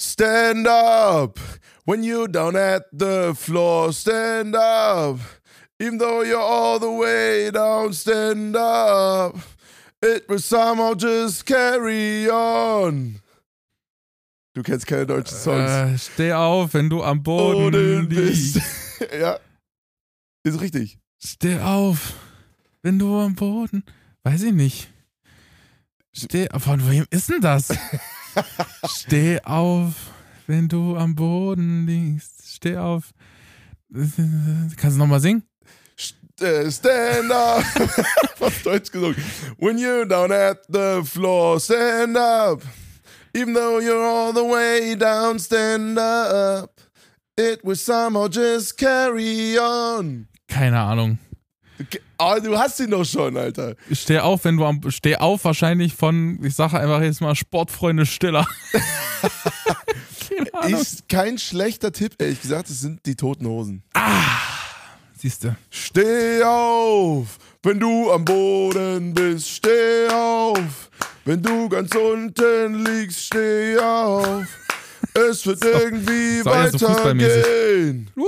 Stand up when you're down at the floor. Stand up. Even though you're all the way down, stand up. It will somehow just carry on. Du kennst keine deutschen Songs. Äh, steh auf, wenn du am Boden Boden bist. ja. Ist richtig. Steh auf, wenn du am Boden. Weiß ich nicht. Steh Von wem ist denn das? Steh auf, wenn du am Boden liegst. Steh auf. Kannst du nochmal singen? Äh, Stand up. Auf Deutsch gesungen. When you're down at the floor, stand up. Even though you're all the way down, stand up. It will somehow just carry on. Keine Ahnung. Okay. Oh, du hast ihn doch schon, Alter. Steh auf, wenn du am. Steh auf, wahrscheinlich von, ich sage einfach jetzt mal, Sportfreunde Stiller. Ist kein schlechter Tipp, ehrlich gesagt. Es sind die toten Hosen. Siehst du. Steh auf, wenn du am Boden bist. Steh auf, wenn du ganz unten liegst. Steh auf. Es wird irgendwie so eher so fußballmäßig. weitergehen. Uh,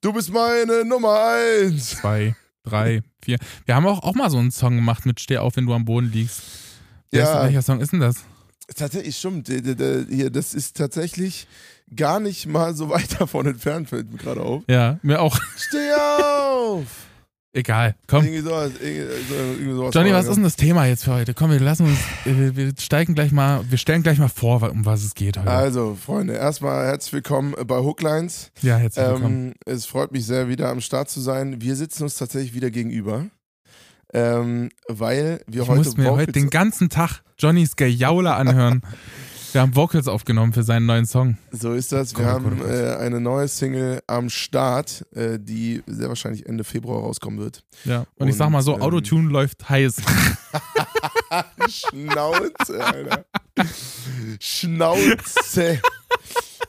Du bist meine Nummer eins. zwei, drei, vier. Wir haben auch, auch mal so einen Song gemacht mit Steh auf, wenn du am Boden liegst. Ja. Ist, welcher Song ist denn das? Tatsächlich, stimmt. Hier, das ist tatsächlich gar nicht mal so weit davon entfernt, fällt mir gerade auf. Ja, mir auch. Steh auf! Egal. Komm. Irgendwie sowas. Irgendwie, so- irgendwie sowas Johnny, was ist denn das Thema jetzt für heute? Komm, wir lassen uns, wir, steigen gleich mal, wir stellen gleich mal vor, um was es geht heute. Also, Freunde, erstmal herzlich willkommen bei Hooklines. ja, herzlich willkommen. Ähm, es freut mich sehr, wieder am Start zu sein. Wir sitzen uns tatsächlich wieder gegenüber. Ähm, weil wir ich heute muss mir heute den ganzen Tag Johnnys Gejaule anhören. wir haben Vocals aufgenommen für seinen neuen Song. So ist das. Wir oh haben oh Gott. äh, eine neue Single am Start, äh, die sehr wahrscheinlich Ende Februar rauskommen wird. Ja. Und, ich sag mal so, Und, ähm, Autotune läuft heiß. Schnauze, Alter. Schnauze.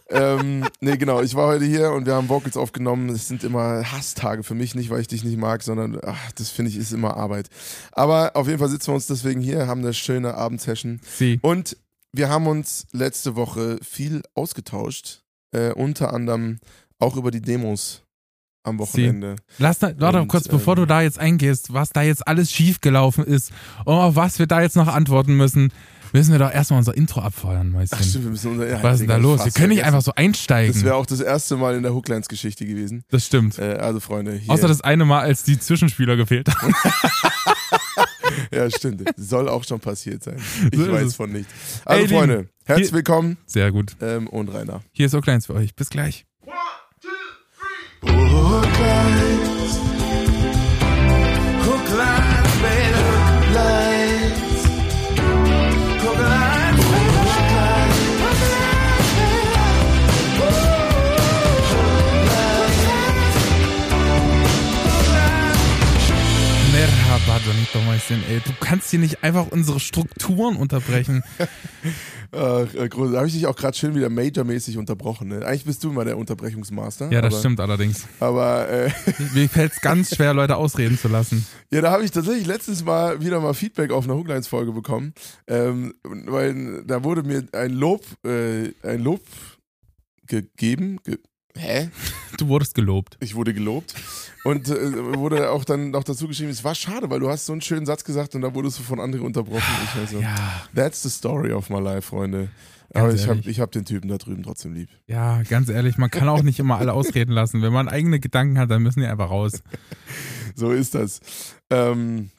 ähm, nee, genau. Ich war heute hier und wir haben Vocals aufgenommen. Es sind immer Hasstage für mich, nicht weil ich dich nicht mag, sondern ach, das finde ich ist immer Arbeit. Aber auf jeden Fall sitzen wir uns deswegen hier, haben eine schöne Abendsession. Sie. Und wir haben uns letzte Woche viel ausgetauscht. Äh, unter anderem auch über die Demos am Wochenende. Lass da, warte Und, kurz, bevor ähm, du da jetzt eingehst, was da jetzt alles schiefgelaufen ist und auf was wir da jetzt noch antworten müssen, müssen wir doch erstmal unser Intro abfeuern, Mäuschen. Ach stimmt, wir müssen unser, ja, was ist denn da los? Wir können nicht einfach so einsteigen. Das wäre auch das erste Mal in der Hooklines-Geschichte gewesen. das stimmt. Äh, also Freunde, hier. Außer das eine Mal, als die Zwischenspieler gefehlt haben. ja, stimmt. Soll auch schon passiert sein. Ich So weiß es. von nichts. Also Ey, Lieben, Freunde, herzlich hier- willkommen Sehr gut. ähm, und Rainer. Hier ist so kleins für euch. Bis gleich. Hooklines. Hooklines, Donito Mäuschen, ey. Du kannst hier nicht einfach unsere Strukturen unterbrechen. Ach, äh, da habe ich dich auch gerade schön wieder majormäßig unterbrochen. Ne? Eigentlich bist du immer der Unterbrechungsmaster. Ja, das aber, stimmt allerdings. Aber äh, Mir fällt es ganz schwer, Leute ausreden zu lassen. Ja, da habe ich tatsächlich letztens mal wieder mal Feedback auf eine Hooklines-Folge bekommen, ähm, weil da wurde mir ein Lob, äh, ein Lob gegeben. Ge Hä? Du wurdest gelobt. Ich wurde gelobt und äh, wurde auch dann noch dazu geschrieben, es war schade, weil du hast so einen schönen Satz gesagt und da wurdest du von anderen unterbrochen. Ich also, Ja, That's the story of my life, Freunde. Ganz Aber ich habe ich hab den Typen da drüben trotzdem lieb. ja, ganz ehrlich, man kann auch nicht immer alle ausreden lassen. Wenn man eigene Gedanken hat, dann müssen die einfach raus. So ist das. Ähm,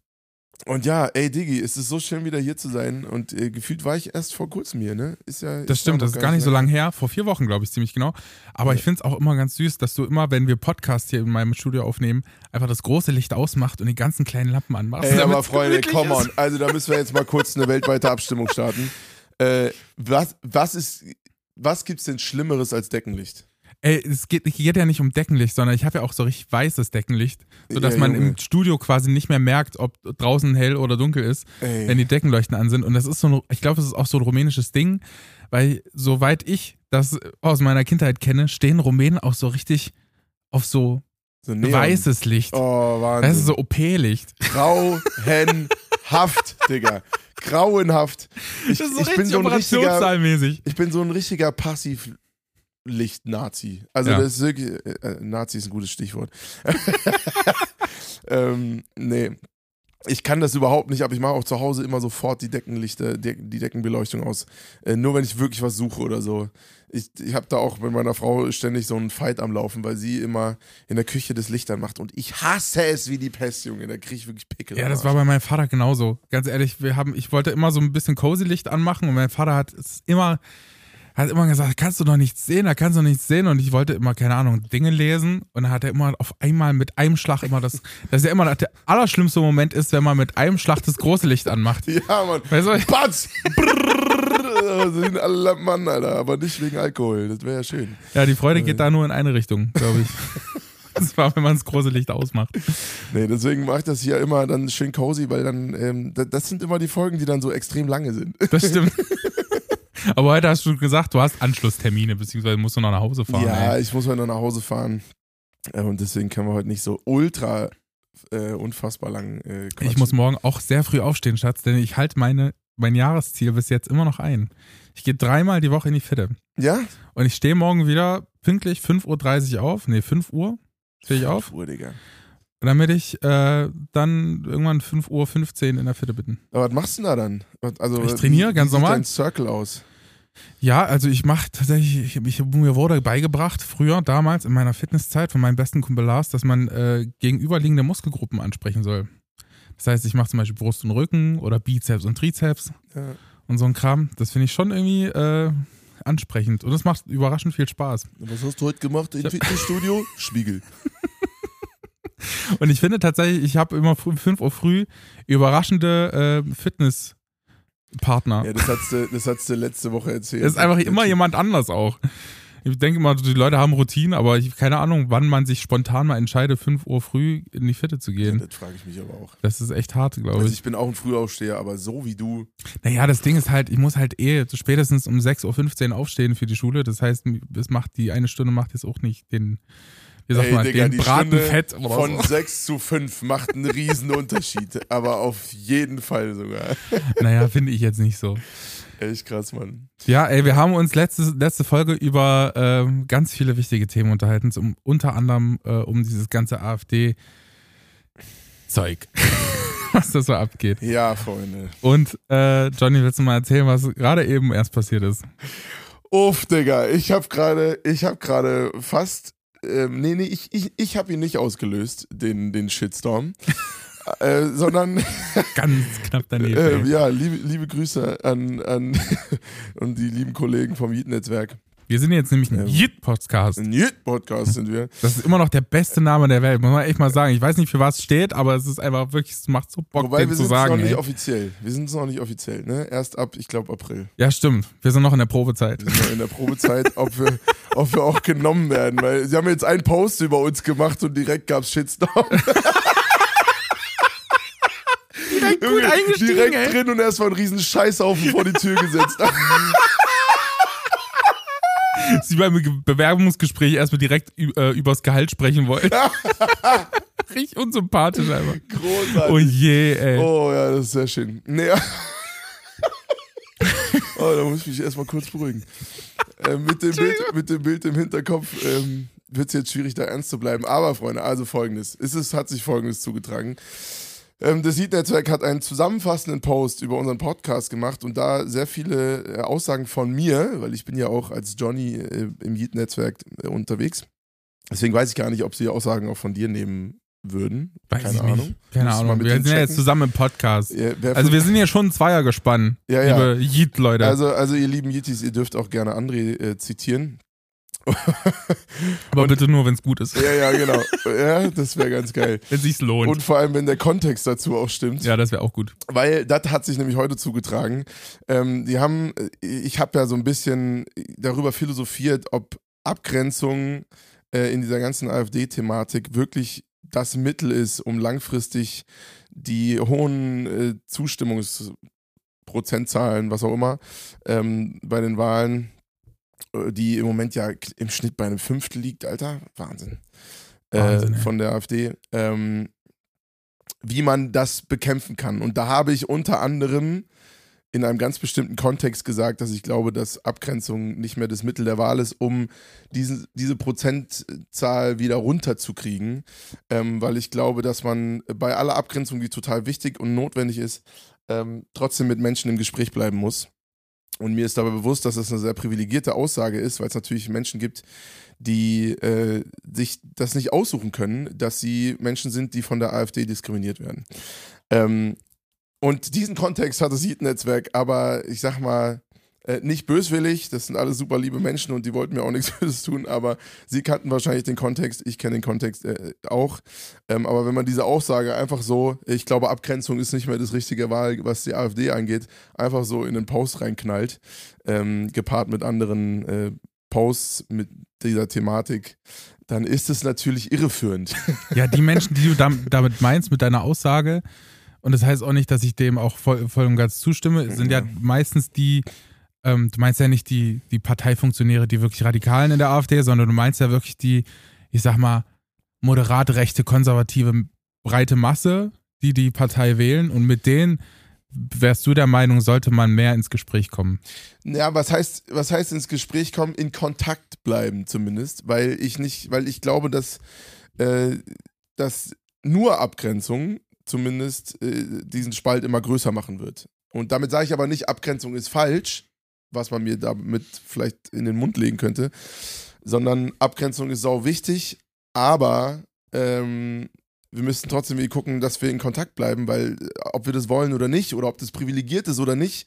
und ja, ey Diggi, es ist so schön wieder hier zu sein und äh, gefühlt war ich erst vor kurzem hier, ne? Ist ja, Das stimmt, das ist gar nicht so lange. her. Vor vier Wochen, glaube ich, ziemlich genau. Aber Ja. ich finde es auch immer ganz süß, dass du immer, wenn wir Podcast hier in meinem Studio aufnehmen, einfach das große Licht ausmacht und die ganzen kleinen Lampen anmachst. Ey, aber Freunde, come on. Also da müssen wir jetzt mal kurz eine weltweite Abstimmung starten. Äh, was, was ist, was gibt's denn Schlimmeres als Deckenlicht? Ey, es geht, geht ja nicht um Deckenlicht, sondern ich habe ja auch so richtig weißes Deckenlicht, sodass Ja, man im Studio quasi nicht mehr merkt, ob draußen hell oder dunkel ist, Ey. wenn die Deckenleuchten an sind. Und das ist so, ein, ich glaube, das ist auch so ein rumänisches Ding, weil soweit ich das aus meiner Kindheit kenne, stehen Rumänen auch so richtig auf so so weißes Licht. Oh, Wahnsinn. Das ist so OP-Licht. Grauenhaft, Digga. grauenhaft. Ich, Das ist so ich bin so ein richtiger, ich bin so ein richtiger Passivlicht-Nazi. Also Ja. das ist wirklich, äh, Nazi ist ein gutes Stichwort. ähm, nee. Ich kann das überhaupt nicht, aber ich mache auch zu Hause immer sofort die Deckenlichter, die, die Deckenbeleuchtung aus. Äh, nur wenn ich wirklich was suche oder so. Ich, ich habe da auch mit meiner Frau ständig so einen Fight am Laufen, weil sie immer in der Küche das Licht anmacht und ich hasse es wie die Pest, Junge. Da kriege ich wirklich Pickel. Ja, das war bei meinem Vater genauso. Ganz ehrlich, wir haben, ich wollte immer so ein bisschen cozy Licht anmachen und mein Vater hat es immer, hat immer gesagt, kannst du doch nichts sehen, da kannst du nichts sehen und ich wollte immer, keine Ahnung, Dinge lesen und dann hat er immer auf einmal mit einem Schlag immer das, das ist ja immer der allerschlimmste Moment ist, wenn man mit einem Schlag das große Licht anmacht. Ja, Mann. Weißt du, Batz! Sind alle Lampen an, Alter. Aber nicht wegen Alkohol. Das wäre ja schön. ja, die Freude geht da nur in eine Richtung, glaube ich. Das war, wenn man das große Licht ausmacht. Nee, deswegen mache ich das hier immer dann schön cozy, weil dann, ähm, das sind immer die Folgen, die dann so extrem lange sind. Das stimmt. Aber heute hast du gesagt, du hast Anschlusstermine, beziehungsweise musst du noch nach Hause fahren. ja, ey. ich muss heute noch nach Hause fahren. Äh, und deswegen können wir heute nicht so ultra äh, unfassbar lang äh. Ich muss morgen auch sehr früh aufstehen, Schatz, denn ich halte meine, mein Jahresziel bis jetzt immer noch ein. Ich gehe dreimal die Woche in die Fitte. Ja? Und ich stehe morgen wieder pünktlich 5.30 Uhr auf. Nee, 5 Uhr stehe ich auf. Uhr, Digga. Damit ich äh, dann irgendwann 5.15 Uhr in der Fitte bin. Aber was machst du denn da dann? Also, Ich trainiere ganz wie sieht normal. dein Circle aus? Ja, also ich mache tatsächlich, ich, mir wurde beigebracht, früher, damals in meiner Fitnesszeit von meinem besten Kumpel Lars, dass man äh, gegenüberliegende Muskelgruppen ansprechen soll. Das heißt, ich mache zum Beispiel Brust und Rücken oder Bizeps und Trizeps Ja. und so ein Kram. Das finde ich schon irgendwie äh, ansprechend und es macht überraschend viel Spaß. Was hast du heute gemacht im Fitnessstudio? Spiegel. Und ich finde tatsächlich, ich habe immer um 5 Uhr früh überraschende äh, Fitnesspartner. Ja, das hast du, das hast du letzte Woche erzählt. Es ist einfach immer jemand anders auch. Ich denke immer, die Leute haben Routinen, aber ich habe keine Ahnung, wann man sich spontan mal entscheidet, 5 Uhr früh in die Fitte zu Ja, gehen. das frage ich mich aber auch. Das ist echt hart, glaube Also ich. ich bin auch ein Frühaufsteher, aber so wie du. Naja, das Ding ist halt, ich muss halt eh spätestens um 6.15 Uhr aufstehen für die Schule. Das heißt, es macht die eine Stunde macht jetzt auch nicht den, wie sagt Ey, man, Digga, den die Braten Stunde Fett oder von so. 6 zu 5 macht einen riesen Unterschied. aber auf jeden Fall sogar. Naja, finde ich jetzt nicht so. Echt krass, Mann. Ja, ey, wir haben uns letzte, letzte Folge über ähm, ganz viele wichtige Themen unterhalten, um, unter anderem äh, um dieses ganze AfD-Zeug, was da so abgeht. Ja, Freunde. Und äh, Johnny, willst du mal erzählen, was gerade eben erst passiert ist? Uff, Digga, ich habe gerade, ich habe gerade fast, ähm, nee, nee, ich, ich, ich habe ihn nicht ausgelöst, den, den Shitstorm. äh, sondern Ganz knapp daneben. ey. ja, liebe, liebe Grüße an, an und die lieben Kollegen vom Yeet-Netzwerk. Wir sind jetzt nämlich ein Ähm, Yeet-Podcast. Ein Yeet-Podcast sind wir. Das ist immer noch der beste Name der Welt, muss man echt mal sagen. Ich weiß nicht, für was es steht, aber es ist einfach wirklich, es macht so Bock, Wobei den wir zu sind noch sagen. nicht Ey. offiziell. Wir sind noch nicht offiziell, ne? Erst ab, ich glaube, April. Ja, stimmt. Wir sind noch in der Probezeit. Wir sind noch in der Probezeit, ob wir, ob wir auch genommen werden. Weil sie haben jetzt einen Post über uns gemacht und direkt gab's Shitstorm. direkt gut eingestiegen, Direkt ey. drin und erstmal einen riesen Scheißhaufen vor die Tür gesetzt. Sie beim Ge- Bewerbungsgespräch erstmal direkt äh, übers Gehalt sprechen wollen. Richtig unsympathisch einfach. Großartig. Oh je, ey. Oh ja, das ist sehr schön. Nee. oh, da muss ich mich erstmal kurz beruhigen. Äh, mit, dem Bild, mit dem Bild im Hinterkopf ähm, wird es jetzt schwierig, da ernst zu bleiben. Aber, Freunde, also folgendes. Es ist, hat sich folgendes zugetragen. Ähm, das Heat-Netzwerk hat einen zusammenfassenden Post über unseren Podcast gemacht und da sehr viele äh, Aussagen von mir, weil ich bin ja auch als Johnny äh, im Heat-Netzwerk äh, unterwegs. Deswegen weiß ich gar nicht, ob sie Aussagen auch von dir nehmen würden. Weiß Keine Ahnung. nicht. Keine Ahnung. Wir sind ja jetzt zusammen im Podcast. Ja, Also wir sind ja schon ein Zweier gespannt, Ja, ja. liebe Yeet-Leute. Also, also ihr lieben Yetis, ihr dürft auch gerne André äh, zitieren. aber bitte nur, wenn es gut ist. Ja, ja, genau. Ja, das wäre ganz geil. Wenn es sich lohnt. Und vor allem, wenn der Kontext dazu auch stimmt. ja, das wäre auch gut. Weil das hat sich nämlich heute zugetragen. Ähm, die haben, äh, ich habe ja so ein bisschen darüber philosophiert, ob Abgrenzung äh, in dieser ganzen AfD-Thematik wirklich das Mittel ist, um langfristig die hohen äh, Zustimmungsprozentzahlen, was auch immer, ähm, bei den Wahlen, die im Moment ja im Schnitt bei einem Fünftel liegt, Alter, Wahnsinn. Wahnsinn, äh, von der AfD. Ähm, wie man das bekämpfen kann. Und da habe ich unter anderem in einem ganz bestimmten Kontext gesagt, dass ich glaube, dass Abgrenzung nicht mehr das Mittel der Wahl ist, um diesen, diese Prozentzahl wieder runterzukriegen. Ähm, weil ich glaube, dass man bei aller Abgrenzung, die total wichtig und notwendig ist, ähm, trotzdem mit Menschen im Gespräch bleiben muss. Und mir ist dabei bewusst, dass das eine sehr privilegierte Aussage ist, weil es natürlich Menschen gibt, die äh, sich das nicht aussuchen können, dass sie Menschen sind, die von der AfD diskriminiert werden. Ähm, und diesen Kontext hat das Heat-Netzwerk, aber ich sag mal, äh, nicht böswillig, das sind alle super liebe Menschen und die wollten mir auch nichts Böses tun, aber sie kannten wahrscheinlich den Kontext, ich kenne den Kontext äh, auch. Ähm, aber wenn man diese Aussage einfach so, ich glaube, Abgrenzung ist nicht mehr das richtige Wahl, was die AfD angeht, einfach so in den Post reinknallt, ähm, gepaart mit anderen äh, Posts mit dieser Thematik, dann ist es natürlich irreführend. Ja, die Menschen, die du damit meinst, mit deiner Aussage, und das heißt auch nicht, dass ich dem auch voll, voll und ganz zustimme, sind ja meistens die, ähm, du meinst ja nicht die, die Parteifunktionäre, die wirklich Radikalen in der AfD, sondern du meinst ja wirklich die, ich sag mal, moderat rechte, konservative, breite Masse, die die Partei wählen und mit denen wärst du der Meinung, sollte man mehr ins Gespräch kommen? Ja, was heißt, was heißt ins Gespräch kommen? In Kontakt bleiben zumindest, weil ich nicht, weil ich glaube, dass, äh, dass nur Abgrenzung zumindest äh, diesen Spalt immer größer machen wird. Und damit sage ich aber nicht, Abgrenzung ist falsch, was man mir damit vielleicht in den Mund legen könnte, sondern Abgrenzung ist sau wichtig, aber ähm, wir müssen trotzdem irgendwie gucken, dass wir in Kontakt bleiben, weil äh, ob wir das wollen oder nicht, oder ob das privilegiert ist oder nicht,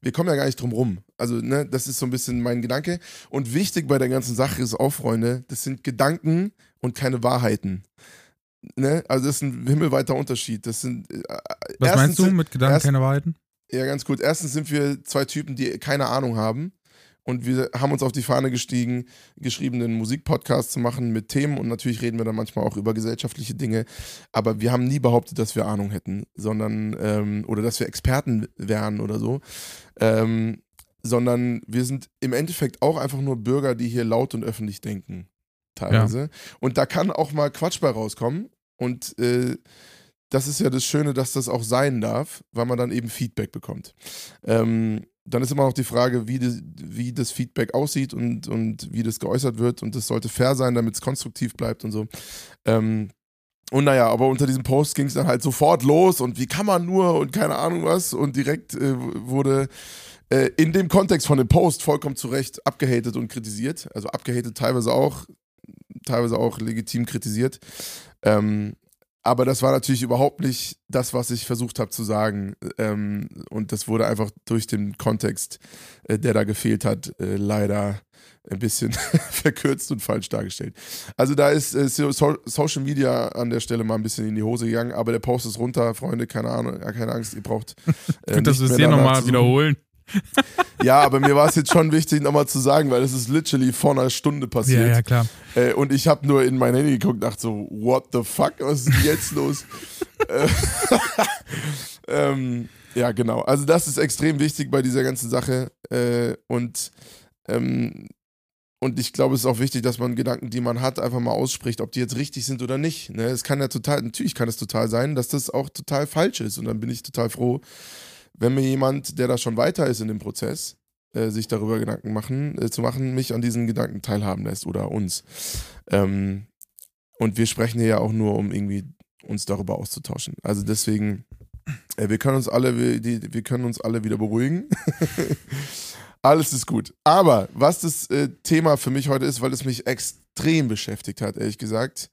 wir kommen ja gar nicht drum rum. Also, ne, das ist so ein bisschen mein Gedanke. Und wichtig bei der ganzen Sache ist auch, Freunde, das sind Gedanken und keine Wahrheiten ne, also das ist ein himmelweiter Unterschied. Das sind, äh, Was meinst du mit Gedanken erst, keine Wahrheiten? Ja, ganz gut. Erstens sind wir zwei Typen, die keine Ahnung haben. Und wir haben uns auf die Fahne gestiegen, geschrieben, einen Musikpodcast zu machen mit Themen. Und natürlich reden wir dann manchmal auch über gesellschaftliche Dinge. Aber wir haben nie behauptet, dass wir Ahnung hätten, sondern, ähm, oder dass wir Experten wären oder so. Ähm, sondern wir sind im Endeffekt auch einfach nur Bürger, die hier laut und öffentlich denken teilweise. Ja. Und da kann auch mal Quatsch bei rauskommen. Und äh, das ist ja das Schöne, dass das auch sein darf, weil man dann eben Feedback bekommt. Ähm, dann ist immer noch die Frage, wie, die, wie das Feedback aussieht und, und wie das geäußert wird. Und das sollte fair sein, damit es konstruktiv bleibt und so. Ähm, und naja, aber unter diesem Post ging es dann halt sofort los und wie kann man nur und keine Ahnung was. Und direkt äh, wurde äh, in dem Kontext von dem Post vollkommen zu Recht abgehatet und kritisiert. Also abgehatet teilweise auch, teilweise auch legitim kritisiert. Ähm, aber das war natürlich überhaupt nicht das, was ich versucht habe zu sagen. Ähm, und das wurde einfach durch den Kontext, äh, der da gefehlt hat, äh, leider ein bisschen verkürzt und falsch dargestellt. Also da ist äh, so Social Media an der Stelle mal ein bisschen in die Hose gegangen, aber der Post ist runter, Freunde, keine Ahnung, keine Angst, ihr braucht. Äh, Könnt das hier nochmal wiederholen? ja, aber mir war es jetzt schon wichtig, nochmal zu sagen, weil es ist literally vor einer Stunde passiert. Ja, ja, klar. Äh, und ich habe nur in mein Handy geguckt und dachte so, what the fuck, was ist denn jetzt los? Äh, ähm, ja, genau. Also das ist extrem wichtig bei dieser ganzen Sache. Äh, und, ähm, und ich glaube, es ist auch wichtig, dass man Gedanken, die man hat, einfach mal ausspricht, ob die jetzt richtig sind oder nicht. Ne? Es kann ja total, natürlich kann es total sein, dass das auch total falsch ist. Und dann bin ich total froh, wenn mir jemand, der da schon weiter ist in dem Prozess, äh, sich darüber Gedanken machen, äh, zu machen, mich an diesen Gedanken teilhaben lässt oder uns. Ähm, und wir sprechen hier ja auch nur, um irgendwie uns darüber auszutauschen. Also deswegen, äh, wir können uns alle, wir, die, wir können uns alle wieder beruhigen. Alles ist gut. Aber was das äh, Thema für mich heute ist, weil es mich extrem beschäftigt hat, ehrlich gesagt,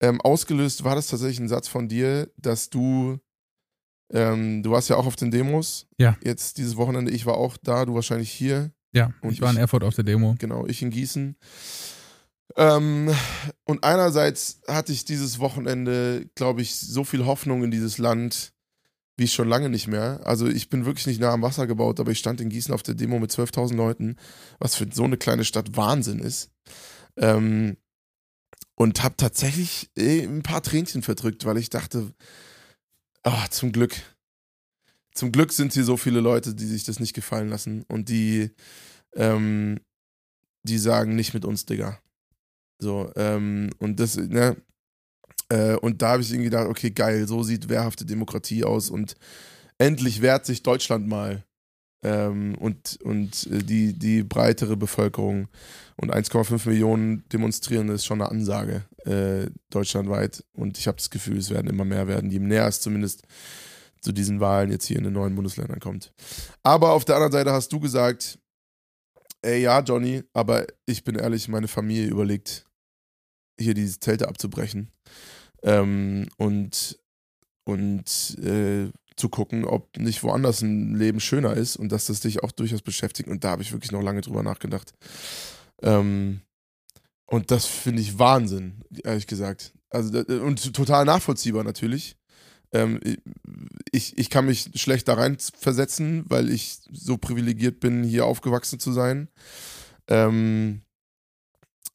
ähm, ausgelöst war das tatsächlich ein Satz von dir, dass du ähm, du warst ja auch auf den Demos. Ja. Jetzt dieses Wochenende, ich war auch da, du wahrscheinlich hier. Ja, und ich war in Erfurt auf der Demo. Genau, ich in Gießen. Ähm, und einerseits hatte ich dieses Wochenende, glaube ich, so viel Hoffnung in dieses Land, wie schon lange nicht mehr. Also ich bin wirklich nicht nah am Wasser gebaut, aber ich stand in Gießen auf der Demo mit 12.000 Leuten, was für so eine kleine Stadt Wahnsinn ist. Ähm, und habe tatsächlich äh, ein paar Tränchen verdrückt, weil ich dachte, Ach, zum Glück. Zum Glück sind hier so viele Leute, die sich das nicht gefallen lassen und die, ähm, die sagen, nicht mit uns, Digga. So, ähm, und das, ne, Äh, und da habe ich irgendwie gedacht, okay, geil, so sieht wehrhafte Demokratie aus und endlich wehrt sich Deutschland mal. Ähm, und und äh, die, die breitere Bevölkerung und 1,5 Millionen Demonstrierende ist schon eine Ansage äh, deutschlandweit. Und ich habe das Gefühl, es werden immer mehr werden, je näher es zumindest zu diesen Wahlen jetzt hier in den neuen Bundesländern kommt. Aber auf der anderen Seite hast du gesagt, ey ja, Johnny, aber ich bin ehrlich, meine Familie überlegt, hier diese Zelte abzubrechen. Ähm, und und äh, zu gucken, ob nicht woanders ein Leben schöner ist und dass das dich auch durchaus beschäftigt. Und da habe ich wirklich noch lange drüber nachgedacht. Ähm, und das finde ich Wahnsinn, ehrlich gesagt. Also, und total nachvollziehbar natürlich. Ähm, ich, ich kann mich schlecht da rein versetzen, weil ich so privilegiert bin, hier aufgewachsen zu sein. Ähm,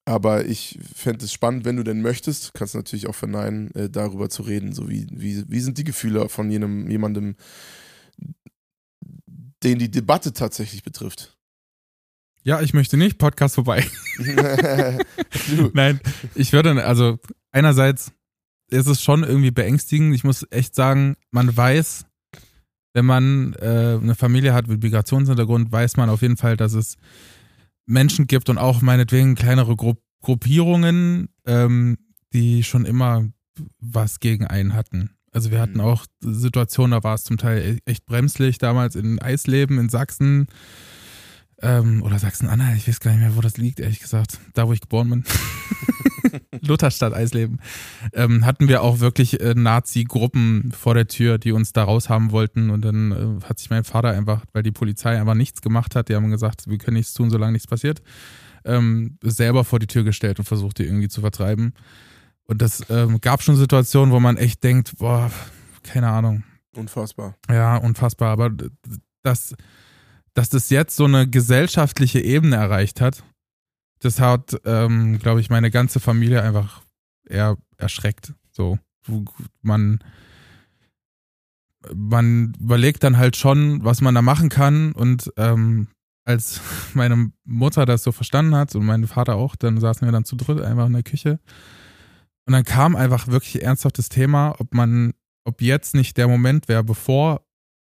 aber ich fände es spannend, wenn du denn möchtest, kannst natürlich auch verneinen, äh, darüber zu reden. So wie, wie, wie sind die Gefühle von jenem, jemandem, den die Debatte tatsächlich betrifft? Ja, ich möchte nicht. Podcast vorbei. Nein, ich würde, also einerseits ist es schon irgendwie beängstigend. Ich muss echt sagen, man weiß, wenn man äh, eine Familie hat mit Migrationshintergrund, weiß man auf jeden Fall, dass es Menschen gibt und auch meinetwegen kleinere Gru Gruppierungen, ähm, die schon immer was gegen einen hatten. Also wir hatten mhm. auch Situationen, da war es zum Teil e-, echt bremslich, damals in Eisleben in Sachsen ähm, oder Sachsen-Anhalt, ich weiß gar nicht mehr, wo das liegt, ehrlich gesagt. Da, wo ich geboren bin. Lutherstadt, Eisleben. Ähm, hatten wir auch wirklich äh, Nazi-Gruppen vor der Tür, die uns da raushaben wollten. Und dann äh, hat sich mein Vater einfach, weil die Polizei einfach nichts gemacht hat, die haben gesagt, wir können nichts tun, solange nichts passiert, ähm, selber vor die Tür gestellt und versucht, die irgendwie zu vertreiben. Und das ähm, gab schon Situationen, wo man echt denkt, boah, keine Ahnung. Unfassbar. Ja, unfassbar. Aber das dass das jetzt so eine gesellschaftliche Ebene erreicht hat, das hat, ähm, glaube ich, meine ganze Familie einfach eher erschreckt. So, man, man überlegt dann halt schon, was man da machen kann. Und ähm, als meine Mutter das so verstanden hat und mein Vater auch, dann saßen wir dann zu dritt einfach in der Küche. Und dann kam einfach wirklich ernsthaftes Thema, ob man, ob jetzt nicht der Moment wäre, bevor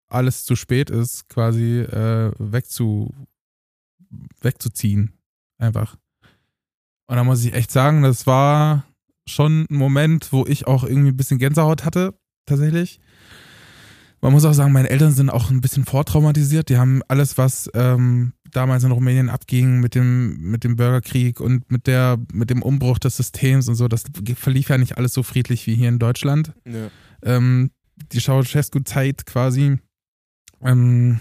alles zu spät ist, quasi äh, wegzu, wegzuziehen. Einfach. Und da muss ich echt sagen, das war schon ein Moment, wo ich auch irgendwie ein bisschen Gänsehaut hatte, tatsächlich. Man muss auch sagen, meine Eltern sind auch ein bisschen vortraumatisiert. Die haben alles, was ähm, damals in Rumänien abging mit dem, mit dem Bürgerkrieg und mit, der, mit dem Umbruch des Systems und so, das verlief ja nicht alles so friedlich wie hier in Deutschland. Ja. Ähm, die Ceausescu-Zeit quasi ähm,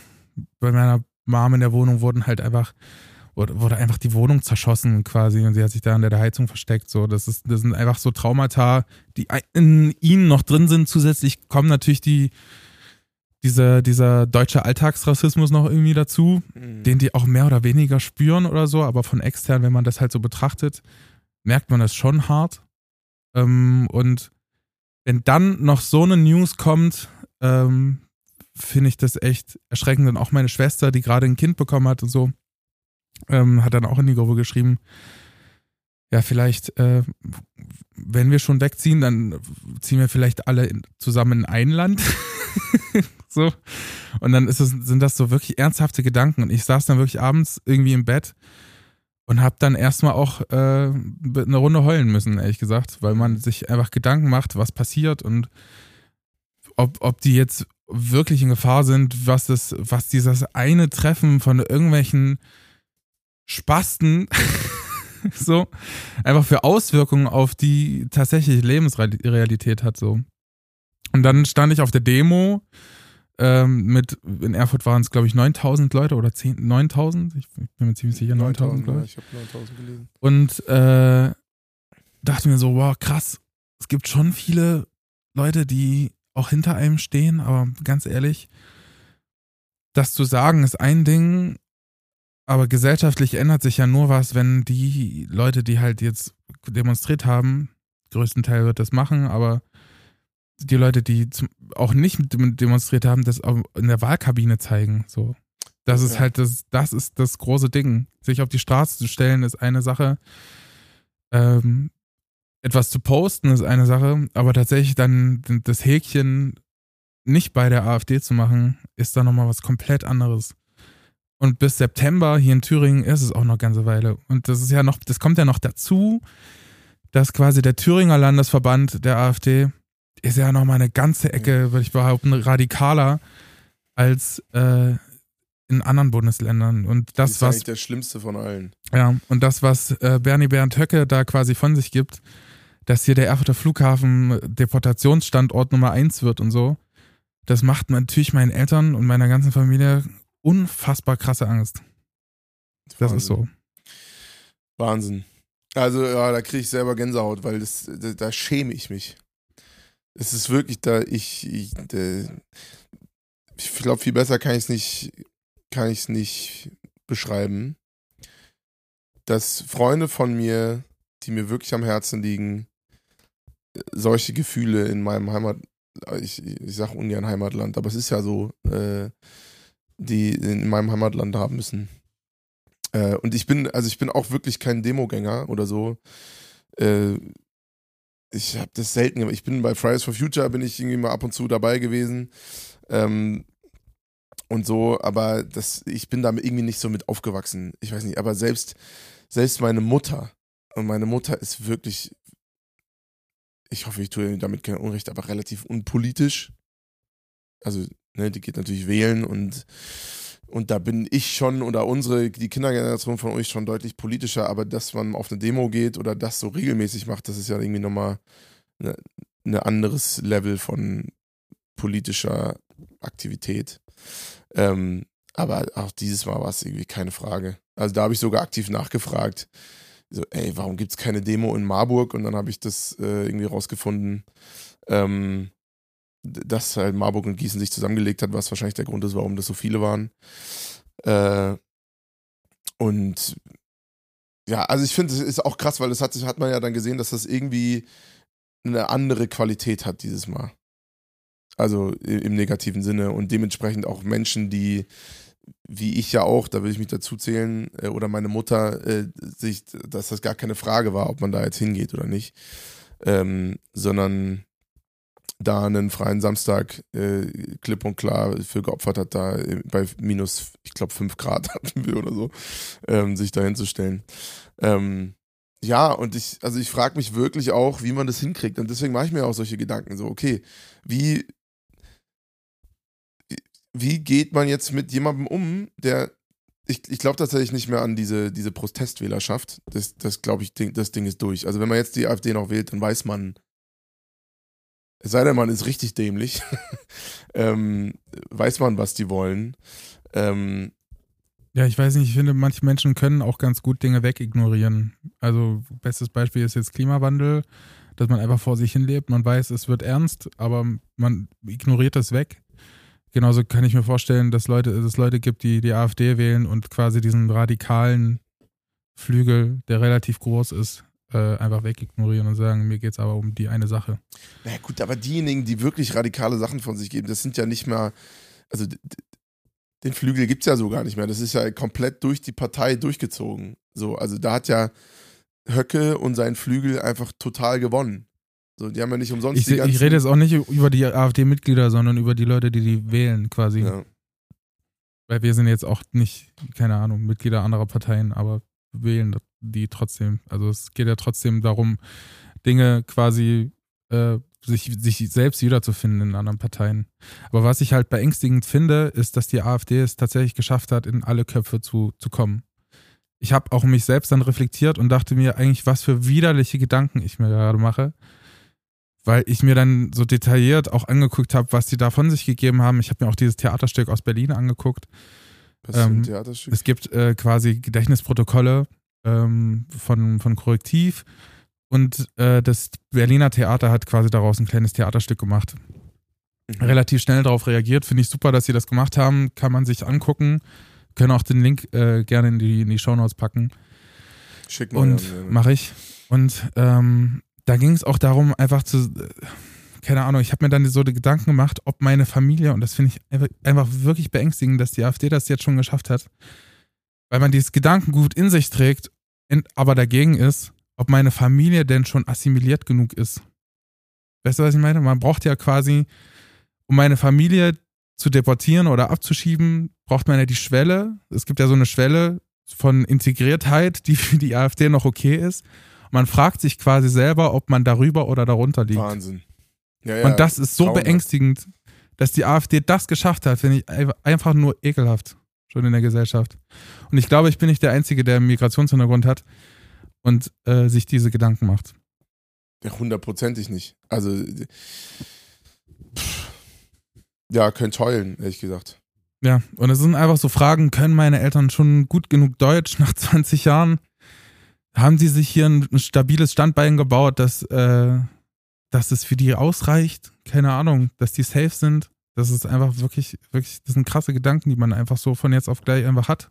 bei meiner Mom in der Wohnung wurden halt einfach, wurde einfach die Wohnung zerschossen quasi und sie hat sich da an der Heizung versteckt. So, das ist, das sind einfach so Traumata, die in ihnen noch drin sind. Zusätzlich kommen natürlich die, dieser, dieser deutsche Alltagsrassismus noch irgendwie dazu, mhm. den die auch mehr oder weniger spüren oder so, aber von extern, wenn man das halt so betrachtet, merkt man das schon hart. Ähm, und wenn dann noch so eine News kommt, ähm, finde ich das echt erschreckend. Und auch meine Schwester, die gerade ein Kind bekommen hat und so, ähm, hat dann auch in die Gruppe geschrieben, ja, vielleicht, äh, wenn wir schon wegziehen, dann ziehen wir vielleicht alle in, zusammen in ein Land. so. Und dann es, sind das so wirklich ernsthafte Gedanken. Und ich saß dann wirklich abends irgendwie im Bett und habe dann erstmal auch äh, eine Runde heulen müssen, ehrlich gesagt, weil man sich einfach Gedanken macht, was passiert und ob, ob die jetzt wirklich in Gefahr sind, was das, was dieses eine Treffen von irgendwelchen Spasten so einfach für Auswirkungen auf die tatsächliche Lebensrealität hat so. Und dann stand ich auf der Demo ähm, mit, in Erfurt waren es glaube ich 9000 Leute oder 10, 9000, ich bin mir ziemlich sicher 9000 glaube ich. Ja, ich habe 9000 gelesen. Und äh, dachte mir so, wow, krass, es gibt schon viele Leute, die auch hinter einem stehen, aber ganz ehrlich, das zu sagen ist ein Ding, aber gesellschaftlich ändert sich ja nur was, wenn die Leute, die halt jetzt demonstriert haben, größtenteils wird das machen, aber die Leute, die auch nicht demonstriert haben, das in der Wahlkabine zeigen. So. Das ist ja. halt das, das ist das große Ding. Sich auf die Straße zu stellen, ist eine Sache. Ähm, etwas zu posten ist eine Sache, aber tatsächlich dann das Häkchen nicht bei der AfD zu machen, ist da nochmal was komplett anderes. Und bis September hier in Thüringen ist es auch noch eine ganze Weile. Und das ist ja noch, das kommt ja noch dazu, dass quasi der Thüringer Landesverband der AfD ist ja nochmal eine ganze Ecke, würde ich behaupten, radikaler als äh, in anderen Bundesländern. Und das, das ist was. eigentlich der schlimmste von allen. Ja, und das, was äh, Bernie Bernd Höcke da quasi von sich gibt, dass hier der Erfurter Flughafen Deportationsstandort Nummer eins wird und so, das macht natürlich meinen Eltern und meiner ganzen Familie unfassbar krasse Angst. Das Wahnsinn. ist so. Wahnsinn. Also, ja, da kriege ich selber Gänsehaut, weil das, da, da, schäme ich mich. Es ist wirklich da, ich, ich, ich glaube, viel besser kann ich es nicht, kann ich es nicht beschreiben, dass Freunde von mir, die mir wirklich am Herzen liegen, solche Gefühle in meinem Heimat, ich, ich sage ungern Heimatland, aber es ist ja so, äh, die in meinem Heimatland haben müssen. Äh, und ich bin, also ich bin auch wirklich kein Demogänger oder so. Äh, ich habe das selten gemacht. Ich bin bei Fridays for Future, bin ich irgendwie mal ab und zu dabei gewesen. Ähm, und so, aber das, ich bin da irgendwie nicht so mit aufgewachsen. Ich weiß nicht, aber selbst, selbst meine Mutter, und meine Mutter ist wirklich, ich hoffe, ich tue damit kein Unrecht, aber relativ unpolitisch. Also, ne, die geht natürlich wählen und, und da bin ich schon oder unsere, die Kindergeneration von euch schon deutlich politischer, aber dass man auf eine Demo geht oder das so regelmäßig macht, das ist ja irgendwie nochmal ein ne anderes Level von politischer Aktivität. Ähm, aber auch dieses Mal war es irgendwie keine Frage. Also da habe ich sogar aktiv nachgefragt. So, ey, warum gibt es keine Demo in Marburg? Und dann habe ich das äh, irgendwie rausgefunden, ähm, dass halt Marburg und Gießen sich zusammengelegt hat, was wahrscheinlich der Grund ist, warum das so viele waren. Äh, und ja, also ich finde, es ist auch krass, weil das hat, hat man ja dann gesehen, dass das irgendwie eine andere Qualität hat dieses Mal. Also im negativen Sinne und dementsprechend auch Menschen, die, wie ich ja auch, da will ich mich dazu zählen, äh, oder meine Mutter, äh, sich, dass das gar keine Frage war, ob man da jetzt hingeht oder nicht, ähm, sondern da einen freien Samstag äh, klipp und klar für geopfert hat, da bei minus, ich glaube, 5 Grad hatten wir oder so, ähm, sich da hinzustellen. Ähm, ja, und ich, also ich frage mich wirklich auch, wie man das hinkriegt. Und deswegen mache ich mir auch solche Gedanken. So, okay, wie, wie geht man jetzt mit jemandem um, der ich, ich glaube tatsächlich nicht mehr an diese, diese Protestwählerschaft. Das, das glaube ich, das Ding ist durch. Also wenn man jetzt die AfD noch wählt, dann weiß man, es sei denn, man ist richtig dämlich, ähm, weiß man, was die wollen. Ähm, ja, ich weiß nicht, ich finde, manche Menschen können auch ganz gut Dinge wegignorieren. Also, bestes Beispiel ist jetzt Klimawandel, dass man einfach vor sich hin lebt. Man weiß, es wird ernst, aber man ignoriert das weg genauso kann ich mir vorstellen, dass Leute, es Leute gibt, die die AfD wählen und quasi diesen radikalen Flügel, der relativ groß ist, äh, einfach wegignorieren und sagen, mir geht es aber um die eine Sache. Na naja, gut, aber diejenigen, die wirklich radikale Sachen von sich geben, das sind ja nicht mehr, also den Flügel gibt es ja so gar nicht mehr. Das ist ja komplett durch die Partei durchgezogen. So, also da hat ja Höcke und sein Flügel einfach total gewonnen. So, die haben ja nicht umsonst ich, die ganzen... Ich rede jetzt auch nicht über die AfD-Mitglieder, sondern über die Leute, die die wählen quasi. Ja. Weil wir sind jetzt auch nicht, keine Ahnung, Mitglieder anderer Parteien, aber wählen die trotzdem. Also es geht ja trotzdem darum, Dinge quasi äh, sich, sich selbst wiederzufinden in anderen Parteien. Aber was ich halt beängstigend finde, ist, dass die AfD es tatsächlich geschafft hat, in alle Köpfe zu, zu kommen. Ich habe auch mich selbst dann reflektiert und dachte mir eigentlich, was für widerliche Gedanken ich mir gerade mache weil ich mir dann so detailliert auch angeguckt habe, was die da von sich gegeben haben. Ich habe mir auch dieses Theaterstück aus Berlin angeguckt. Was ähm, ist ein Theaterstück? Es gibt äh, quasi Gedächtnisprotokolle ähm, von, von Korrektiv und äh, das Berliner Theater hat quasi daraus ein kleines Theaterstück gemacht. Mhm. Relativ schnell darauf reagiert. Finde ich super, dass sie das gemacht haben. Kann man sich angucken. Können auch den Link äh, gerne in die, in die Shownotes packen. Schick mal. Und ja, mache ich. Und ähm, da ging es auch darum, einfach zu, keine Ahnung, ich habe mir dann so Gedanken gemacht, ob meine Familie, und das finde ich einfach wirklich beängstigend, dass die AfD das jetzt schon geschafft hat, weil man dieses Gedankengut in sich trägt, aber dagegen ist ob meine Familie denn schon assimiliert genug ist. Weißt du, was ich meine? Man braucht ja quasi, um meine Familie zu deportieren oder abzuschieben, braucht man ja die Schwelle. Es gibt ja so eine Schwelle von Integriertheit, die für die AfD noch okay ist. Man fragt sich quasi selber, ob man darüber oder darunter liegt. Wahnsinn. Ja, ja, Und das ist so grauenhaft. beängstigend, dass die AfD das geschafft hat, finde ich ein- einfach nur ekelhaft schon in der Gesellschaft. Und ich glaube, ich bin nicht der Einzige, der einen Migrationshintergrund hat und äh, sich diese Gedanken macht. Ja, hundertprozentig nicht. Also, pff, ja, könnt heulen, ehrlich gesagt. Ja, und es sind einfach so Fragen, können meine Eltern schon gut genug Deutsch nach 20 Jahren? Haben sie sich hier ein, stabiles Standbein gebaut, dass, äh, dass es für die ausreicht? Keine Ahnung, dass die safe sind? Das ist einfach wirklich, wirklich, das sind krasse Gedanken, die man einfach so von jetzt auf gleich einfach hat.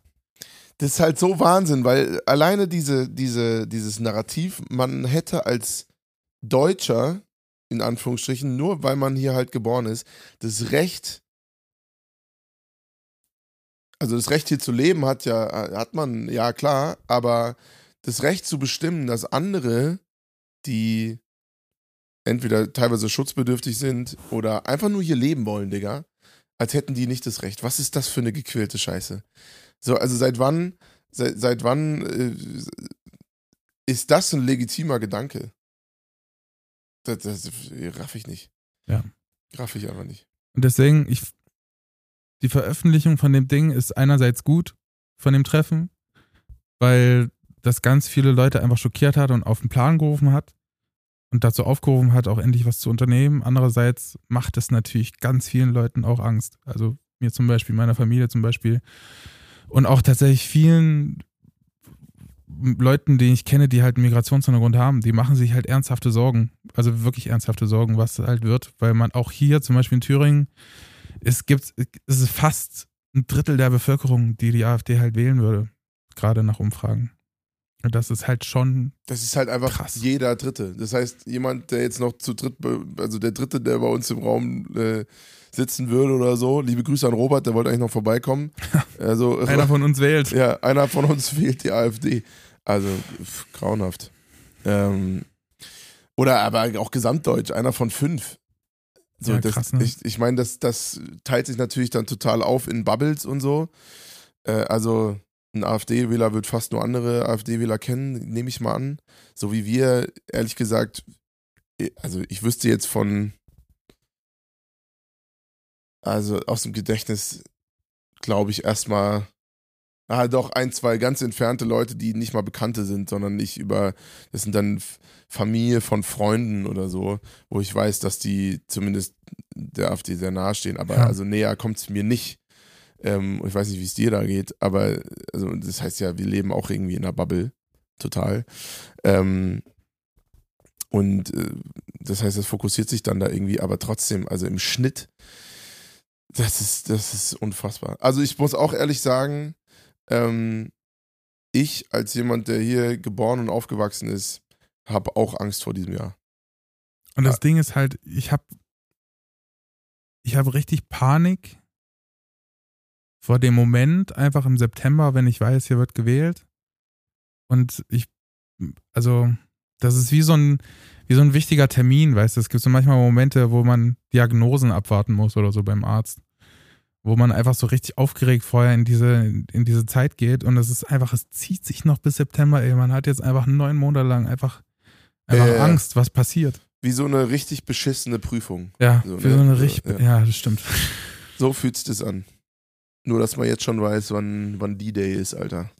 Das ist halt so Wahnsinn, weil alleine diese, diese, dieses Narrativ, man hätte als Deutscher, in Anführungsstrichen, nur weil man hier halt geboren ist, das Recht, also das Recht hier zu leben hat ja, hat man, ja klar, aber das Recht zu bestimmen, dass andere, die entweder teilweise schutzbedürftig sind oder einfach nur hier leben wollen, Digga, als hätten die nicht das Recht. Was ist das für eine gequälte Scheiße? So, also seit wann, seit, seit wann äh, ist das ein legitimer Gedanke? Das, das raff ich nicht. Ja. Raff ich einfach nicht. Und deswegen, ich, die Veröffentlichung von dem Ding ist einerseits gut, von dem Treffen, weil das ganz viele Leute einfach schockiert hat und auf den Plan gerufen hat und dazu aufgerufen hat, auch endlich was zu unternehmen. Andererseits macht es natürlich ganz vielen Leuten auch Angst. Also mir zum Beispiel, meiner Familie zum Beispiel. Und auch tatsächlich vielen Leuten, die ich kenne, die halt einen Migrationshintergrund haben, die machen sich halt ernsthafte Sorgen. Also wirklich ernsthafte Sorgen, was halt wird, weil man auch hier, zum Beispiel in Thüringen, es gibt, es ist fast ein Drittel der Bevölkerung, die die AfD halt wählen würde, gerade nach Umfragen. Und das ist halt schon, Das ist halt einfach Krass. jeder Dritte. Das heißt, jemand, der jetzt noch zu dritt, also der Dritte, der bei uns im Raum äh, sitzen würde oder so, liebe Grüße an Robert, der wollte eigentlich noch vorbeikommen. Also, einer von uns wählt. Ja, einer von uns wählt die AfD. Also pff, grauenhaft. Ähm, oder aber auch gesamtdeutsch, einer von fünf. So, Ja, das, krass, ne? Ich, ich meine, das, das teilt sich natürlich dann total auf in Bubbles und so. Äh, also ein AfD-Wähler wird fast nur andere AfD-Wähler kennen, nehme ich mal an. So wie wir, ehrlich gesagt, also ich wüsste jetzt von, also aus dem Gedächtnis, glaube ich, erstmal, ah, doch, ein, zwei ganz entfernte Leute, die nicht mal Bekannte sind, sondern nicht über, das sind dann Familie von Freunden oder so, wo ich weiß, dass die zumindest der AfD sehr nahe stehen. Aber Ja. also näher kommt es mir nicht. Ähm, ich weiß nicht, wie es dir da geht, aber also das heißt ja, wir leben auch irgendwie in einer Bubble. Total. Ähm, und äh, das heißt, es fokussiert sich dann da irgendwie, aber trotzdem, also im Schnitt, das ist, das ist unfassbar. Also ich muss auch ehrlich sagen, ähm, ich als jemand, der hier geboren und aufgewachsen ist, habe auch Angst vor diesem Jahr. Und das Ding ist halt, ich habe ich habe richtig Panik vor dem Moment, einfach im September, wenn ich weiß, hier wird gewählt. Und ich, also, das ist wie so ein, wie so ein wichtiger Termin, weißt du. Es gibt so manchmal Momente, wo man Diagnosen abwarten muss oder so beim Arzt. Wo man einfach so richtig aufgeregt vorher in diese, in diese Zeit geht. Und es ist einfach, es zieht sich noch bis September, ey. Man hat jetzt einfach neun Monate lang einfach, einfach Äh. Angst, was passiert. Wie so eine richtig beschissene Prüfung. Ja, So, für ne? so eine So, richtig. ja. Ja. das stimmt. So fühlt sich das an. Nur, dass man jetzt schon weiß, wann, wann D-Day ist, Alter.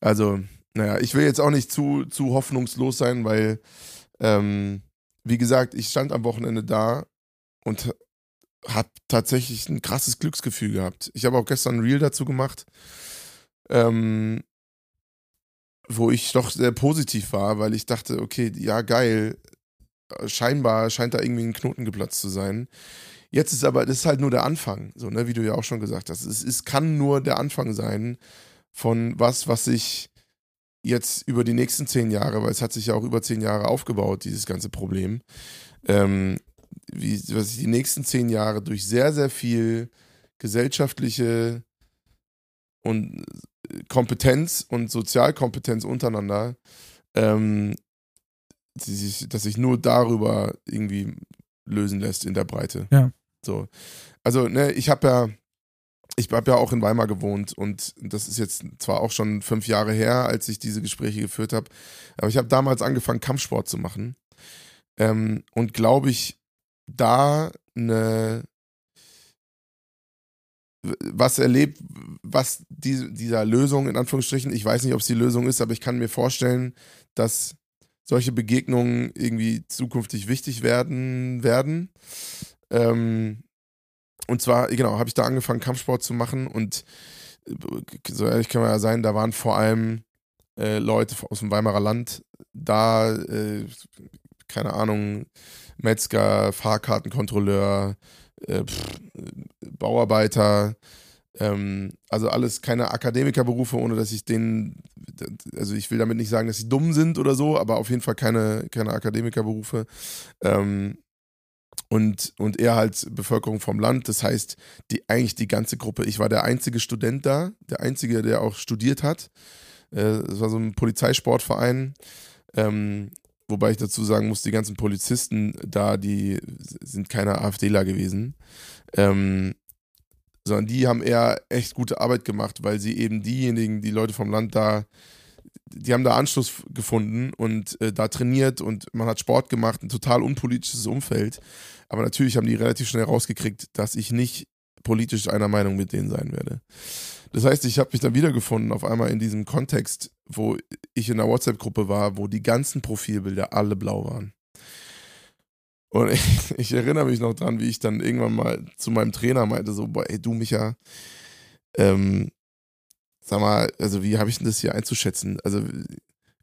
Also, naja, ich will jetzt auch nicht zu, zu hoffnungslos sein, weil, ähm, wie gesagt, ich stand am Wochenende da und habe tatsächlich ein krasses Glücksgefühl gehabt. Ich habe auch gestern ein Reel dazu gemacht, ähm, wo ich doch sehr positiv war, weil ich dachte, okay, ja, geil, scheinbar scheint da irgendwie ein Knoten geplatzt zu sein. Jetzt ist aber, das ist halt nur der Anfang, so, ne, wie du ja auch schon gesagt hast. Es, es kann nur der Anfang sein von was, was sich jetzt über die nächsten zehn Jahre, weil es hat sich ja auch über zehn Jahre aufgebaut, dieses ganze Problem, ähm, wie, was sich die nächsten zehn Jahre durch sehr, sehr viel gesellschaftliche und äh, Kompetenz und Sozialkompetenz untereinander ähm, dass sich nur darüber irgendwie lösen lässt in der Breite. Ja. So. Also, ne, ich habe ja, ich habe ja auch in Weimar gewohnt und das ist jetzt zwar auch schon fünf Jahre her, als ich diese Gespräche geführt habe, aber ich habe damals angefangen, Kampfsport zu machen. Ähm, und glaube ich, da eine was erlebt, was die, dieser Lösung in Anführungsstrichen, ich weiß nicht, ob es die Lösung ist, aber ich kann mir vorstellen, dass solche Begegnungen irgendwie zukünftig wichtig werden werden. Ähm, und zwar, genau, habe ich da angefangen, Kampfsport zu machen und äh, so ehrlich kann man ja sein, da waren vor allem äh, Leute aus dem Weimarer Land da, äh, keine Ahnung, Metzger, Fahrkartenkontrolleur, äh, pff, Bauarbeiter, ähm, also alles keine Akademikerberufe, ohne dass ich denen, also ich will damit nicht sagen, dass sie dumm sind oder so, aber auf jeden Fall keine, keine Akademikerberufe. Ähm, und, und eher halt Bevölkerung vom Land. Das heißt, die, eigentlich die ganze Gruppe. Ich war der einzige Student da, der einzige, der auch studiert hat. Äh, es war so ein Polizeisportverein. Ähm, wobei ich dazu sagen muss, die ganzen Polizisten da, die sind keine AfDler gewesen. Ähm, sondern die haben eher echt gute Arbeit gemacht, weil sie eben diejenigen, die Leute vom Land da, die haben da Anschluss gefunden und äh, da trainiert und man hat Sport gemacht, ein total unpolitisches Umfeld. Aber natürlich haben die relativ schnell rausgekriegt, dass ich nicht politisch einer Meinung mit denen sein werde. Das heißt, ich habe mich dann wiedergefunden auf einmal in diesem Kontext, wo ich in einer WhatsApp-Gruppe war, wo die ganzen Profilbilder alle blau waren. Und ich, ich, erinnere mich noch dran, wie ich dann irgendwann mal zu meinem Trainer meinte, so, boah, ey, du Micha, ähm, sag mal, also wie habe ich denn das hier einzuschätzen? Also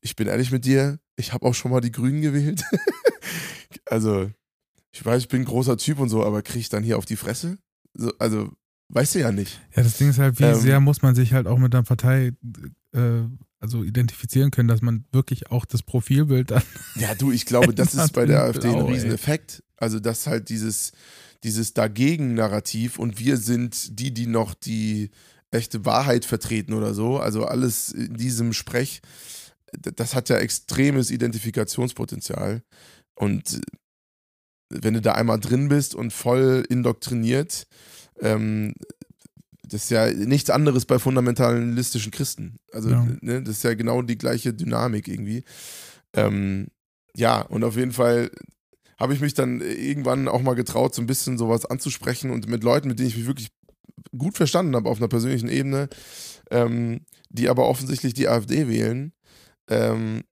ich bin ehrlich mit dir, ich habe auch schon mal die Grünen gewählt. also ich weiß, ich bin ein großer Typ und so, aber kriege ich dann hier auf die Fresse? So, also weißt du ja nicht. Ja, das Ding ist halt, wie ähm, sehr muss man sich halt auch mit einer Partei äh, also identifizieren können, dass man wirklich auch das Profilbild dann. Ja, du, ich glaube, das ist bei der AfD ein Rieseneffekt. Also, dass halt dieses, dieses Dagegen-Narrativ und wir sind die, die noch die echte Wahrheit vertreten oder so. Also alles in diesem Sprech, das hat ja extremes Identifikationspotenzial. Und wenn du da einmal drin bist und voll indoktriniert, ähm, das ist ja nichts anderes bei fundamentalistischen Christen. Also, ja. ne, das ist ja genau die gleiche Dynamik irgendwie. Ähm, ja, und auf jeden Fall habe ich mich dann irgendwann auch mal getraut, so ein bisschen sowas anzusprechen und mit Leuten, mit denen ich mich wirklich gut verstanden habe auf einer persönlichen Ebene, ähm, die aber offensichtlich die AfD wählen, ähm,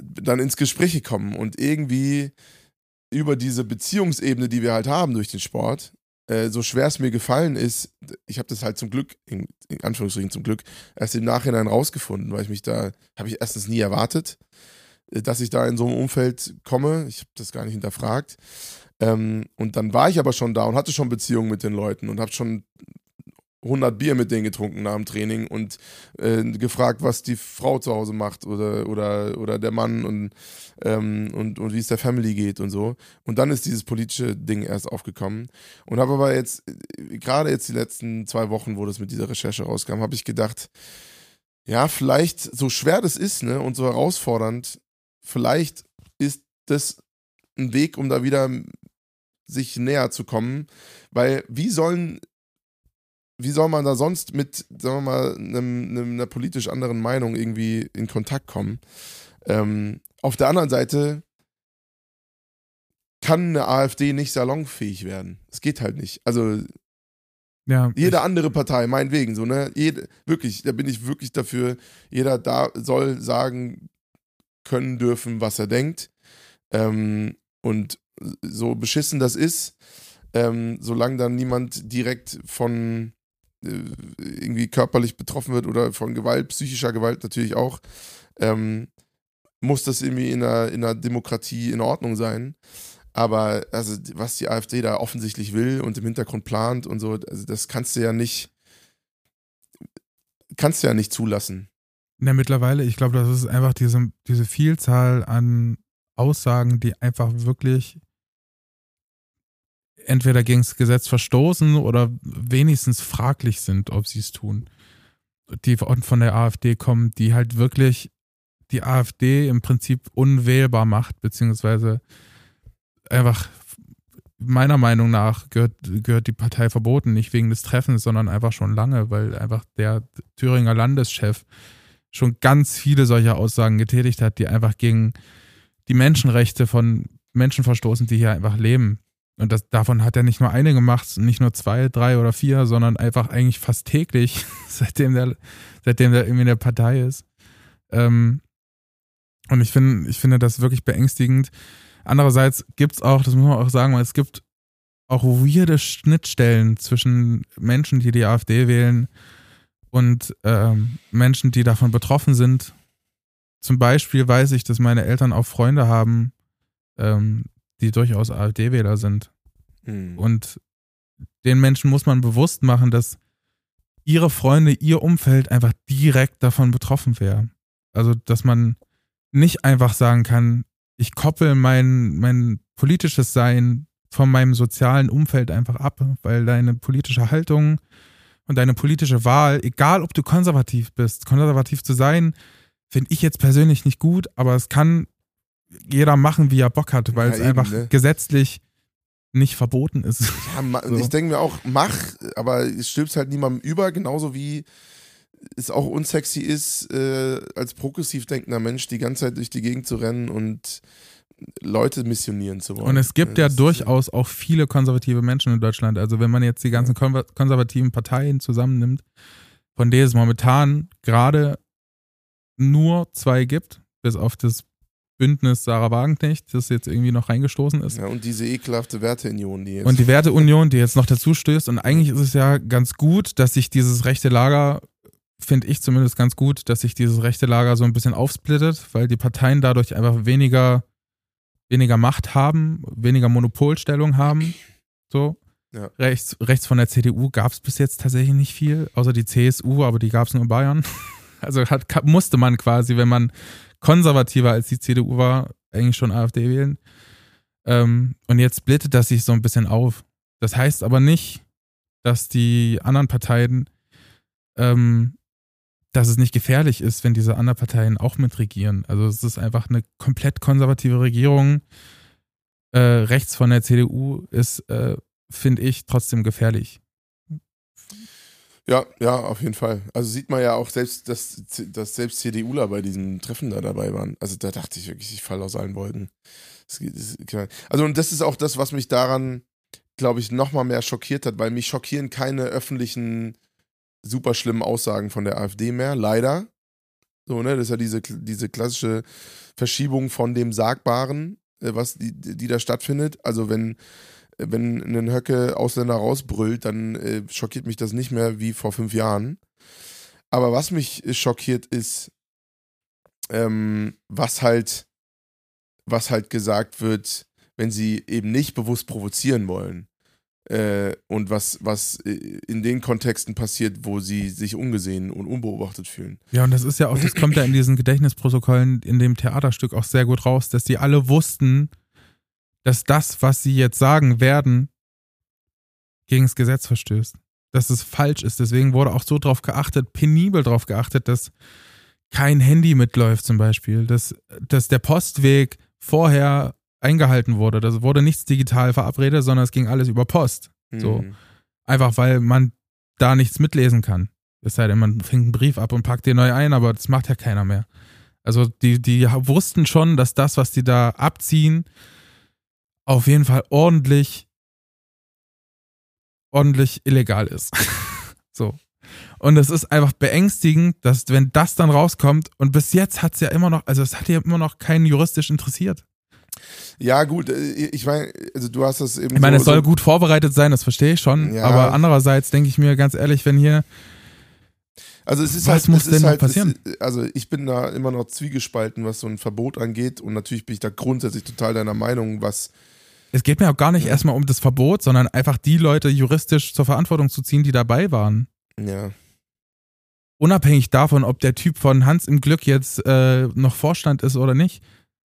dann ins Gespräch kommen und irgendwie über diese Beziehungsebene, die wir halt haben durch den Sport, äh, so schwer es mir gefallen ist, ich habe das halt zum Glück, in, in, Anführungsstrichen zum Glück, erst im Nachhinein rausgefunden, weil ich mich da, habe ich erstens nie erwartet, äh, dass ich da in so einem Umfeld komme. Ich habe das gar nicht hinterfragt. Ähm, und dann war ich aber schon da und hatte schon Beziehungen mit den Leuten und habe schon 100 Bier mit denen getrunken nach dem Training und äh, gefragt, was die Frau zu Hause macht oder, oder, oder der Mann und, ähm, und, und wie es der Family geht und so. Und dann ist dieses politische Ding erst aufgekommen. Und habe aber jetzt, äh, gerade jetzt die letzten zwei Wochen, wo das mit dieser Recherche rauskam, habe ich gedacht, ja, vielleicht, so schwer das ist, ne, und so herausfordernd, vielleicht ist das ein Weg, um da wieder sich näher zu kommen, weil wie sollen wie soll man da sonst mit, sagen wir mal, einem, einem, einer politisch anderen Meinung irgendwie in Kontakt kommen? Ähm, auf der anderen Seite kann eine AfD nicht salonfähig werden. Es geht halt nicht. Also ja, jede andere Partei, meinetwegen, so, ne? Jede, wirklich, da bin ich wirklich dafür, jeder da soll sagen können dürfen, was er denkt. Ähm, und so beschissen das ist, ähm, solange dann niemand direkt von äh, irgendwie körperlich betroffen wird oder von Gewalt, psychischer Gewalt natürlich auch, ähm, muss das irgendwie in einer, in einer Demokratie in Ordnung sein. Aber also, was die AfD da offensichtlich will und im Hintergrund plant und so, also das kannst du ja nicht, kannst du ja nicht zulassen. Na, mittlerweile, ich glaube, das ist einfach diese, diese Vielzahl an Aussagen, die einfach wirklich entweder gegen das Gesetz verstoßen oder wenigstens fraglich sind, ob sie es tun. Die von der AfD kommen, die halt wirklich die AfD im Prinzip unwählbar macht, beziehungsweise einfach meiner Meinung nach gehört, gehört die Partei verboten, nicht wegen des Treffens, sondern einfach schon lange, weil einfach der Thüringer Landeschef schon ganz viele solcher Aussagen getätigt hat, die einfach gegen die Menschenrechte von Menschen verstoßen, die hier einfach leben. Und das, davon hat er nicht nur eine gemacht, nicht nur zwei, drei oder vier, sondern einfach eigentlich fast täglich, seitdem der, seitdem der irgendwie in der Partei ist. Ähm, und ich finde, ich finde das wirklich beängstigend. Andererseits gibt es auch, das muss man auch sagen, weil es gibt auch weirde Schnittstellen zwischen Menschen, die die AfD wählen und ähm, Menschen, die davon betroffen sind. Zum Beispiel weiß ich, dass meine Eltern auch Freunde haben, ähm, die durchaus AfD-Wähler sind. Mhm. Und den Menschen muss man bewusst machen, dass ihre Freunde, ihr Umfeld einfach direkt davon betroffen wäre. Also, dass man nicht einfach sagen kann, ich koppel mein, mein politisches Sein von meinem sozialen Umfeld einfach ab, weil deine politische Haltung und deine politische Wahl, egal ob du konservativ bist, konservativ zu sein, finde ich jetzt persönlich nicht gut, aber es kann jeder machen, wie er Bock hat, weil Ja, es eben, einfach ne? gesetzlich nicht verboten ist. Ja, So. ich denke mir auch, mach, aber es stülpt halt niemandem über, genauso wie es auch unsexy ist, äh, als progressiv denkender Mensch die ganze Zeit durch die Gegend zu rennen und Leute missionieren zu wollen. Und es gibt ja Das ist- durchaus auch viele konservative Menschen in Deutschland. Also wenn man jetzt die ganzen konservativen Parteien zusammennimmt, von denen es momentan gerade nur zwei gibt, bis auf das Bündnis Sarah Wagenknecht, das jetzt irgendwie noch reingestoßen ist. Ja, und diese ekelhafte Werteunion, die jetzt. Und die Werteunion, die jetzt noch dazu stößt. Und eigentlich ist es ja ganz gut, dass sich dieses rechte Lager, finde ich zumindest ganz gut, dass sich dieses rechte Lager so ein bisschen aufsplittet, weil die Parteien dadurch einfach weniger, weniger Macht haben, weniger Monopolstellung haben. So. Ja. Rechts, rechts von der CDU gab es bis jetzt tatsächlich nicht viel, außer die CSU, aber die gab es nur in Bayern. Also hat, musste man quasi, wenn man konservativer als die CDU war, eigentlich schon AfD wählen. Ähm, und jetzt splittet das sich so ein bisschen auf. Das heißt aber nicht, dass die anderen Parteien, ähm, dass es nicht gefährlich ist, wenn diese anderen Parteien auch mitregieren. Also es ist einfach eine komplett konservative Regierung. Äh, rechts von der CDU ist, äh, finde ich, trotzdem gefährlich. Ja, ja, auf jeden Fall. Also sieht man ja auch selbst, dass, dass selbst CDUler bei diesem Treffen da dabei waren. Also da dachte ich wirklich, ich falle aus allen Wolken. Also und das ist auch das, was mich daran, glaube ich, nochmal mehr schockiert hat, weil mich schockieren keine öffentlichen, super schlimmen Aussagen von der AfD mehr, leider. So, ne, das ist ja diese, diese klassische Verschiebung von dem Sagbaren, äh, was die, die da stattfindet. Also wenn wenn ein Höcke Ausländer rausbrüllt, dann äh, schockiert mich das nicht mehr wie vor fünf Jahren. Aber was mich äh, schockiert ist, ähm, was halt, was halt gesagt wird, wenn sie eben nicht bewusst provozieren wollen. Äh, und was, was äh, in den Kontexten passiert, wo sie sich ungesehen und unbeobachtet fühlen. Ja, und das ist ja auch, das kommt ja in diesen Gedächtnisprotokollen in dem Theaterstück auch sehr gut raus, dass die alle wussten, dass das, was sie jetzt sagen werden, gegen das Gesetz verstößt. Dass es falsch ist. Deswegen wurde auch so drauf geachtet, penibel drauf geachtet, dass kein Handy mitläuft zum Beispiel, dass, dass der Postweg vorher eingehalten wurde. Das wurde nichts digital verabredet, sondern es ging alles über Post. So. Mhm. Einfach weil man da nichts mitlesen kann. Es sei denn, man fängt einen Brief ab und packt den neu ein, aber das macht ja keiner mehr. Also die, die wussten schon, dass das, was die da abziehen, auf jeden Fall ordentlich, ordentlich illegal ist. so. Und es ist einfach beängstigend, dass wenn das dann rauskommt, und bis jetzt hat es ja immer noch, also es hat ja immer noch keinen juristisch interessiert. Ja, gut, äh, ich meine, also du hast das eben. Ich meine, so, es soll so, gut vorbereitet sein, das verstehe ich schon. Ja. Aber andererseits denke ich mir ganz ehrlich, wenn hier Also es ist Was halt, muss es ist denn noch halt, passieren? Es, also ich bin da immer noch zwiegespalten, was so ein Verbot angeht und natürlich bin ich da grundsätzlich total deiner Meinung, was Es geht mir auch gar nicht erstmal um das Verbot, sondern einfach die Leute juristisch zur Verantwortung zu ziehen, die dabei waren. ja, Unabhängig davon, ob der Typ von Hans im Glück jetzt äh, noch Vorstand ist oder nicht.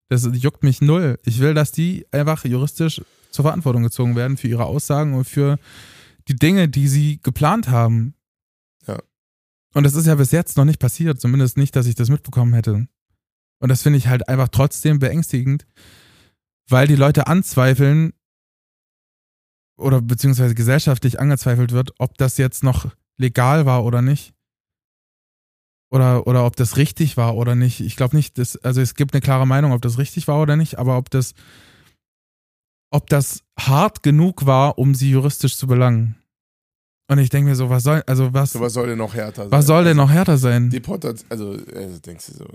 Das juckt mich null. Ich will, dass die einfach juristisch zur Verantwortung gezogen werden für ihre Aussagen und für die Dinge, die sie geplant haben. Ja. Und das ist ja bis jetzt noch nicht passiert, zumindest nicht, dass ich das mitbekommen hätte. Und das finde ich halt einfach trotzdem beängstigend, weil die Leute anzweifeln oder beziehungsweise gesellschaftlich angezweifelt wird, ob das jetzt noch legal war oder nicht. Oder, oder ob das richtig war oder nicht. Ich glaube nicht, dass, also es gibt eine klare Meinung, ob das richtig war oder nicht, aber ob das, ob das hart genug war, um sie juristisch zu belangen. Und ich denke mir so, was soll, also was, So, was soll denn noch härter sein? was soll denn noch härter sein? Deportation, also äh, denkst du so,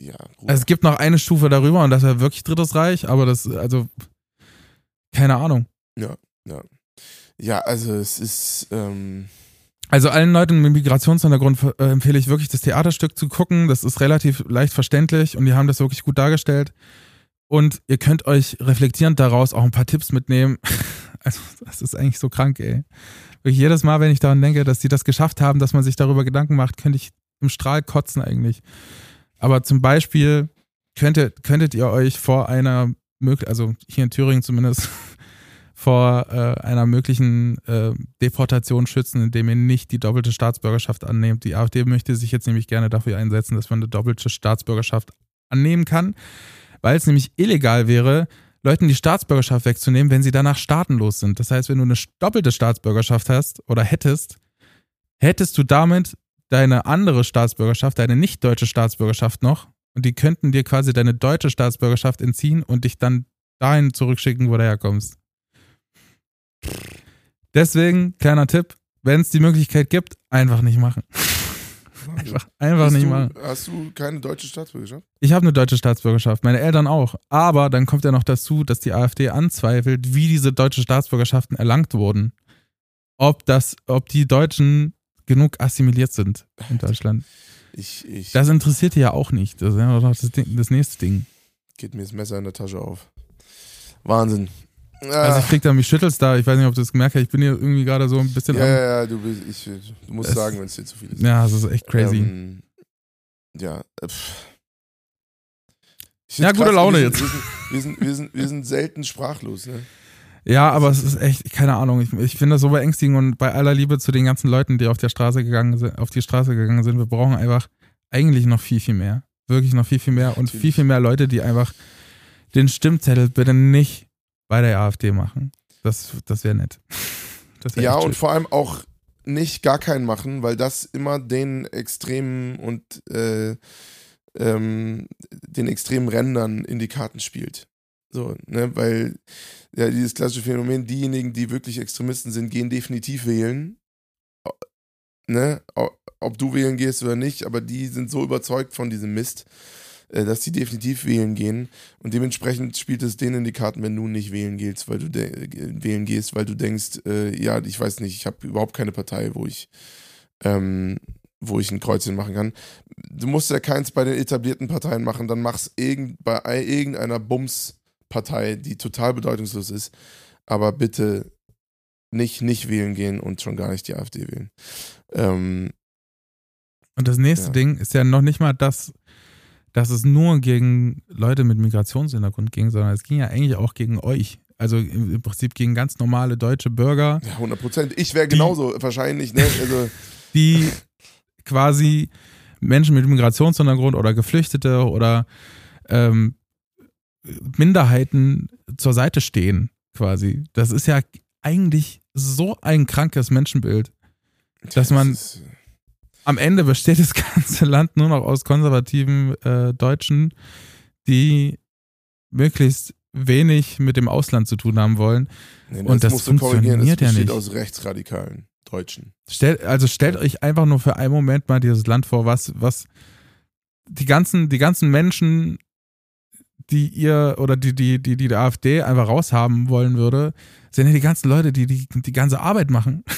ja, Bruder. Also es gibt noch eine Stufe darüber und das wäre wirklich Drittes Reich, aber das, also, keine Ahnung. ja, also es ist, ähm, Also allen Leuten mit Migrationshintergrund äh, empfehle ich wirklich das Theaterstück zu gucken. Das ist relativ leicht verständlich und die haben das wirklich gut dargestellt. Und ihr könnt euch reflektierend daraus auch ein paar Tipps mitnehmen. Also das ist eigentlich so krank, ey. Wirklich jedes Mal, wenn ich daran denke, dass die das geschafft haben, dass man sich darüber Gedanken macht, könnte ich im Strahl kotzen eigentlich. Aber zum Beispiel könntet, könntet ihr euch vor einer also hier in Thüringen zumindest, vor äh, einer möglichen äh, Deportation schützen, indem ihr nicht die doppelte Staatsbürgerschaft annehmt. Die AfD möchte sich jetzt nämlich gerne dafür einsetzen, dass man eine doppelte Staatsbürgerschaft annehmen kann, weil es nämlich illegal wäre, Leuten die Staatsbürgerschaft wegzunehmen, wenn sie danach staatenlos sind. Das heißt, wenn du eine doppelte Staatsbürgerschaft hast oder hättest, hättest du damit deine andere Staatsbürgerschaft, deine nicht deutsche Staatsbürgerschaft noch und die könnten dir quasi deine deutsche Staatsbürgerschaft entziehen und dich dann dahin zurückschicken, wo du herkommst. Deswegen, kleiner Tipp, wenn es die Möglichkeit gibt, einfach nicht machen. Einfach, einfach hast nicht du, machen. Hast du keine deutsche Staatsbürgerschaft? Ich habe eine deutsche Staatsbürgerschaft, meine Eltern auch. Aber dann kommt ja noch dazu, dass die AfD anzweifelt, wie diese deutsche Staatsbürgerschaften erlangt wurden. Ob das, ob die Deutschen genug assimiliert sind in Deutschland. Ich, ich, Das interessiert die ja auch nicht. Das ist ja noch das, Ding, das nächste Ding. geht mir das Messer in der Tasche auf. Wahnsinn. Also ich krieg da mich schüttelst da, ich weiß nicht, ob du das gemerkt hast, ich bin hier irgendwie gerade so ein bisschen ja, ja, ja, du, bist, ich, du musst Es- sagen, wenn es dir zu viel ist. Ja, das ist echt crazy. Ähm, ja, pff. Ja, gute krass, Laune wir jetzt. sind, Wir sind, wir, sind, wir, sind, wir sind selten sprachlos, ne? Ja, aber es ist echt, keine Ahnung, ich, ich finde das so beängstigend und bei aller Liebe zu den ganzen Leuten, die auf der Straße gegangen sind, auf die Straße gegangen sind, wir brauchen einfach eigentlich noch viel, viel mehr. Wirklich noch viel, viel mehr und viel, viel mehr Leute, die einfach den Stimmzettel bitte nicht bei der AfD machen. Das, das wäre nett. Das wär Ja, und schön. vor allem auch nicht gar keinen machen, weil das immer den extremen und äh, ähm, den extremen Rändern in die Karten spielt. So, ne, weil ja dieses klassische Phänomen, diejenigen, die wirklich Extremisten sind, gehen definitiv wählen. Ne, ob du wählen gehst oder nicht, aber die sind so überzeugt von diesem Mist, äh, dass die definitiv wählen gehen. Und dementsprechend spielt es denen in die Karten, wenn du nicht wählen gehst, weil du äh, wählen gehst, weil du denkst, äh, ja, ich weiß nicht, ich habe überhaupt keine Partei, wo ich ähm, wo ich ein Kreuzchen machen kann. Du musst ja keins bei den etablierten Parteien machen, dann mach's irgend, bei ei- irgendeiner Bums-Partei, die total bedeutungslos ist. Aber bitte nicht nicht wählen gehen und schon gar nicht die AfD wählen. Ähm, Und das nächste Ja. Ding ist ja noch nicht mal das, dass es nur gegen Leute mit Migrationshintergrund ging, sondern es ging ja eigentlich auch gegen euch. Also im Prinzip gegen ganz normale deutsche Bürger, ja, 100 Prozent. Ich wäre Die- genauso wahrscheinlich, ne? Also, die quasi Menschen mit Migrationshintergrund oder Geflüchtete oder ähm, Minderheiten zur Seite stehen, quasi. Das ist ja eigentlich so ein krankes Menschenbild. Dass man- das ist, Am Ende besteht das ganze Land nur noch aus konservativen äh, Deutschen, die möglichst wenig mit dem Ausland zu tun haben wollen. nee, und das du korrigieren, funktioniert es ja besteht nicht. aus rechtsradikalen Deutschen. Stellt, also stellt euch einfach nur für einen Moment mal dieses Land vor, was, was die ganzen, die ganzen Menschen, die ihr oder die, die, die, die der AfD einfach raushaben wollen würde, sind ja die ganzen Leute, die die, die ganze Arbeit machen.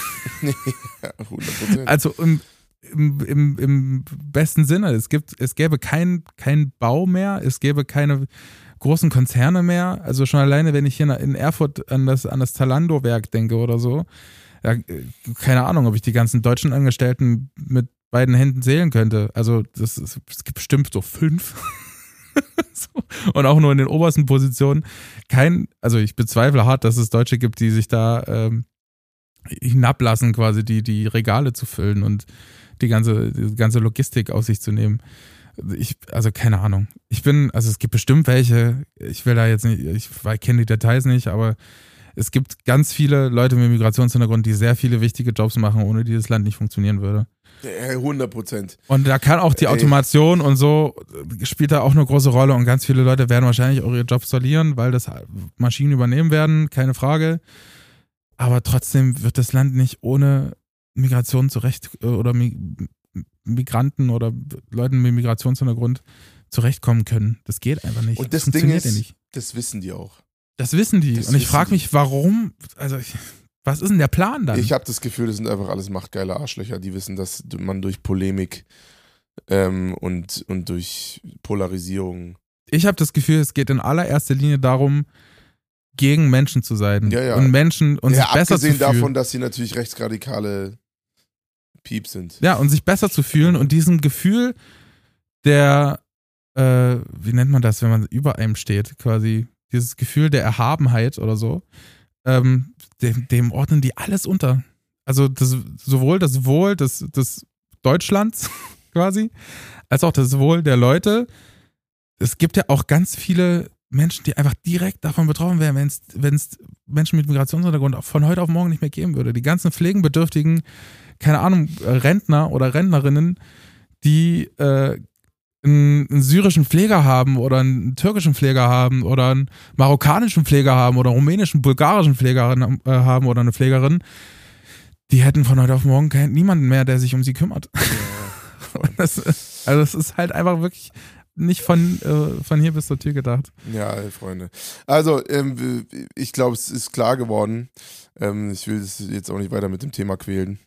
Ja, 100 Prozent. Also im, im, im, im besten Sinne. Es gibt, es gäbe kein, kein Bau mehr, es gäbe keine großen Konzerne mehr. Also schon alleine, wenn ich hier in Erfurt an das, an das Zalando-Werk denke oder so, ja, keine Ahnung, ob ich die ganzen deutschen Angestellten mit beiden Händen zählen könnte. Also das ist, es gibt bestimmt so fünf. so. Und auch nur in den obersten Positionen. Kein, also ich bezweifle hart, dass es Deutsche gibt, die sich da ähm, hinablassen, quasi die, die Regale zu füllen und die ganze, die ganze Logistik auf sich zu nehmen. ich, also keine Ahnung. Ich bin, also es gibt bestimmt welche, ich will da jetzt nicht, ich kenne die Details nicht, aber es gibt ganz viele Leute mit Migrationshintergrund, die sehr viele wichtige Jobs machen, ohne die das Land nicht funktionieren würde. Ja, 100 Prozent. Und da kann auch die Automation und so spielt da auch eine große Rolle und ganz viele Leute werden wahrscheinlich auch ihre Jobs verlieren, weil das Maschinen übernehmen werden, keine Frage. Aber trotzdem wird das Land nicht ohne Migration zurecht äh, oder Migranten oder Leuten mit Migrationshintergrund zurechtkommen können. Das geht einfach nicht. Und das, das Ding ist, ja das wissen die auch. Das wissen die. Das und ich frage mich, warum, also ich, was ist denn der Plan dann? Ich habe das Gefühl, das sind einfach alles machtgeile Arschlöcher, die wissen, dass man durch Polemik ähm, und, und durch Polarisierung. Ich habe das Gefühl, es geht in allererster Linie darum, gegen Menschen zu sein. Ja, ja. Und Menschen und ja, sich besser zu fühlen. Abgesehen davon, dass sie natürlich rechtsradikale Pieps sind. Ja, und sich besser zu fühlen und diesem Gefühl der, äh, wie nennt man das, wenn man über einem steht, quasi, dieses Gefühl der Erhabenheit oder so, ähm, dem, dem ordnen die alles unter. Also das, sowohl das Wohl des, des Deutschlands quasi, als auch das Wohl der Leute. Es gibt ja auch ganz viele Menschen, die einfach direkt davon betroffen wären, wenn es Menschen mit Migrationshintergrund von heute auf morgen nicht mehr geben würde. Die ganzen pflegenbedürftigen, keine Ahnung, Rentner oder Rentnerinnen, die äh, einen, einen, syrischen Pfleger haben oder einen türkischen Pfleger haben oder einen marokkanischen Pfleger haben oder einen rumänischen, bulgarischen Pfleger äh, haben oder eine Pflegerin, die hätten von heute auf morgen keinen, niemanden mehr, der sich um sie kümmert. Das, also es ist halt einfach wirklich nicht von, äh, von hier bis zur Tür gedacht. Ja, Freunde. Also, ähm, ich glaube, es ist klar geworden. Ähm, ich will es jetzt auch nicht weiter mit dem Thema quälen.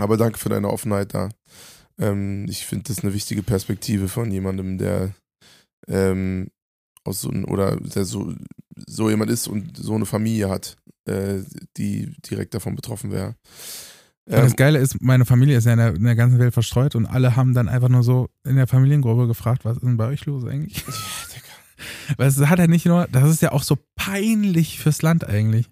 Aber danke für deine Offenheit da. Ähm, ich finde das eine wichtige Perspektive von jemandem, der ähm, aus so oder der so, so jemand ist und so eine Familie hat, äh, die direkt davon betroffen wäre. Ähm, das Geile ist, meine Familie ist ja in der, in der, ganzen Welt verstreut und alle haben dann einfach nur so in der Familiengruppe gefragt, was ist denn bei euch los eigentlich? Ja, Weil es hat ja nicht nur, das ist ja auch so peinlich fürs Land eigentlich.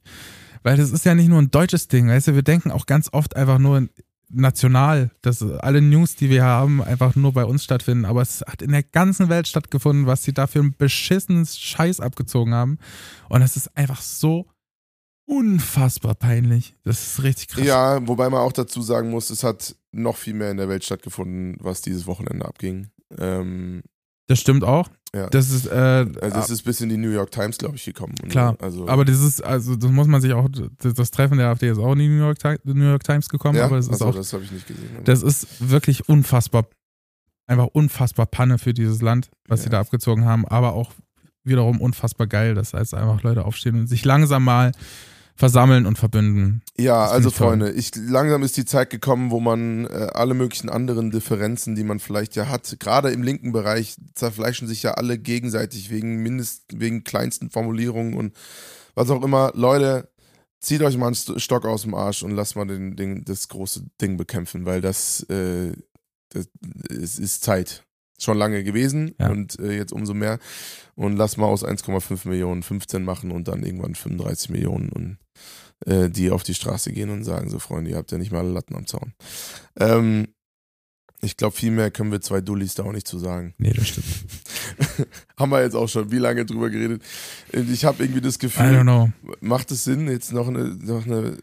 Weil das ist ja nicht nur ein deutsches Ding, weißt du, wir denken auch ganz oft einfach nur national, dass alle News, die wir haben, einfach nur bei uns stattfinden. Aber es hat in der ganzen Welt stattgefunden, was sie da für einen beschissenen Scheiß abgezogen haben. Und es ist einfach so unfassbar peinlich. Das ist richtig krass. Ja, wobei man auch dazu sagen muss, es hat noch viel mehr in der Welt stattgefunden, was dieses Wochenende abging. Ähm, das stimmt auch. Ja. Das ist, äh, also das ist bis in die New York Times, glaube ich, gekommen. Klar. Also, aber das ist, also das muss man sich auch, das Treffen der AfD ist auch in die New York, New York Times gekommen, ja? aber es ist also, auch. Das habe ich nicht gesehen. Das ist wirklich unfassbar, einfach unfassbar Panne für dieses Land, was ja. sie da abgezogen haben, aber auch wiederum unfassbar geil, dass jetzt einfach Leute aufstehen und sich langsam mal versammeln und verbünden. Ja, also Freunde, ich, langsam ist die Zeit gekommen, wo man äh, alle möglichen anderen Differenzen, die man vielleicht ja hat, gerade im linken Bereich zerfleischen sich ja alle gegenseitig wegen mindest, wegen kleinsten Formulierungen und was auch immer. Leute, zieht euch mal einen Stock aus dem Arsch und lasst mal den, den, das große Ding bekämpfen, weil das, äh, das es ist Zeit schon lange gewesen ja. und äh, jetzt umso mehr. Und lass mal aus 1,5 Millionen 15 machen und dann irgendwann 35 Millionen und äh, die auf die Straße gehen und sagen, so Freunde, ihr habt ja nicht mal alle Latten am Zaun. Ähm, ich glaube, viel mehr können wir zwei Dullis da auch nicht zu sagen. Nee, das stimmt. Haben wir jetzt auch schon wie lange drüber geredet. Ich habe irgendwie das Gefühl, macht es Sinn, jetzt noch eine, noch eine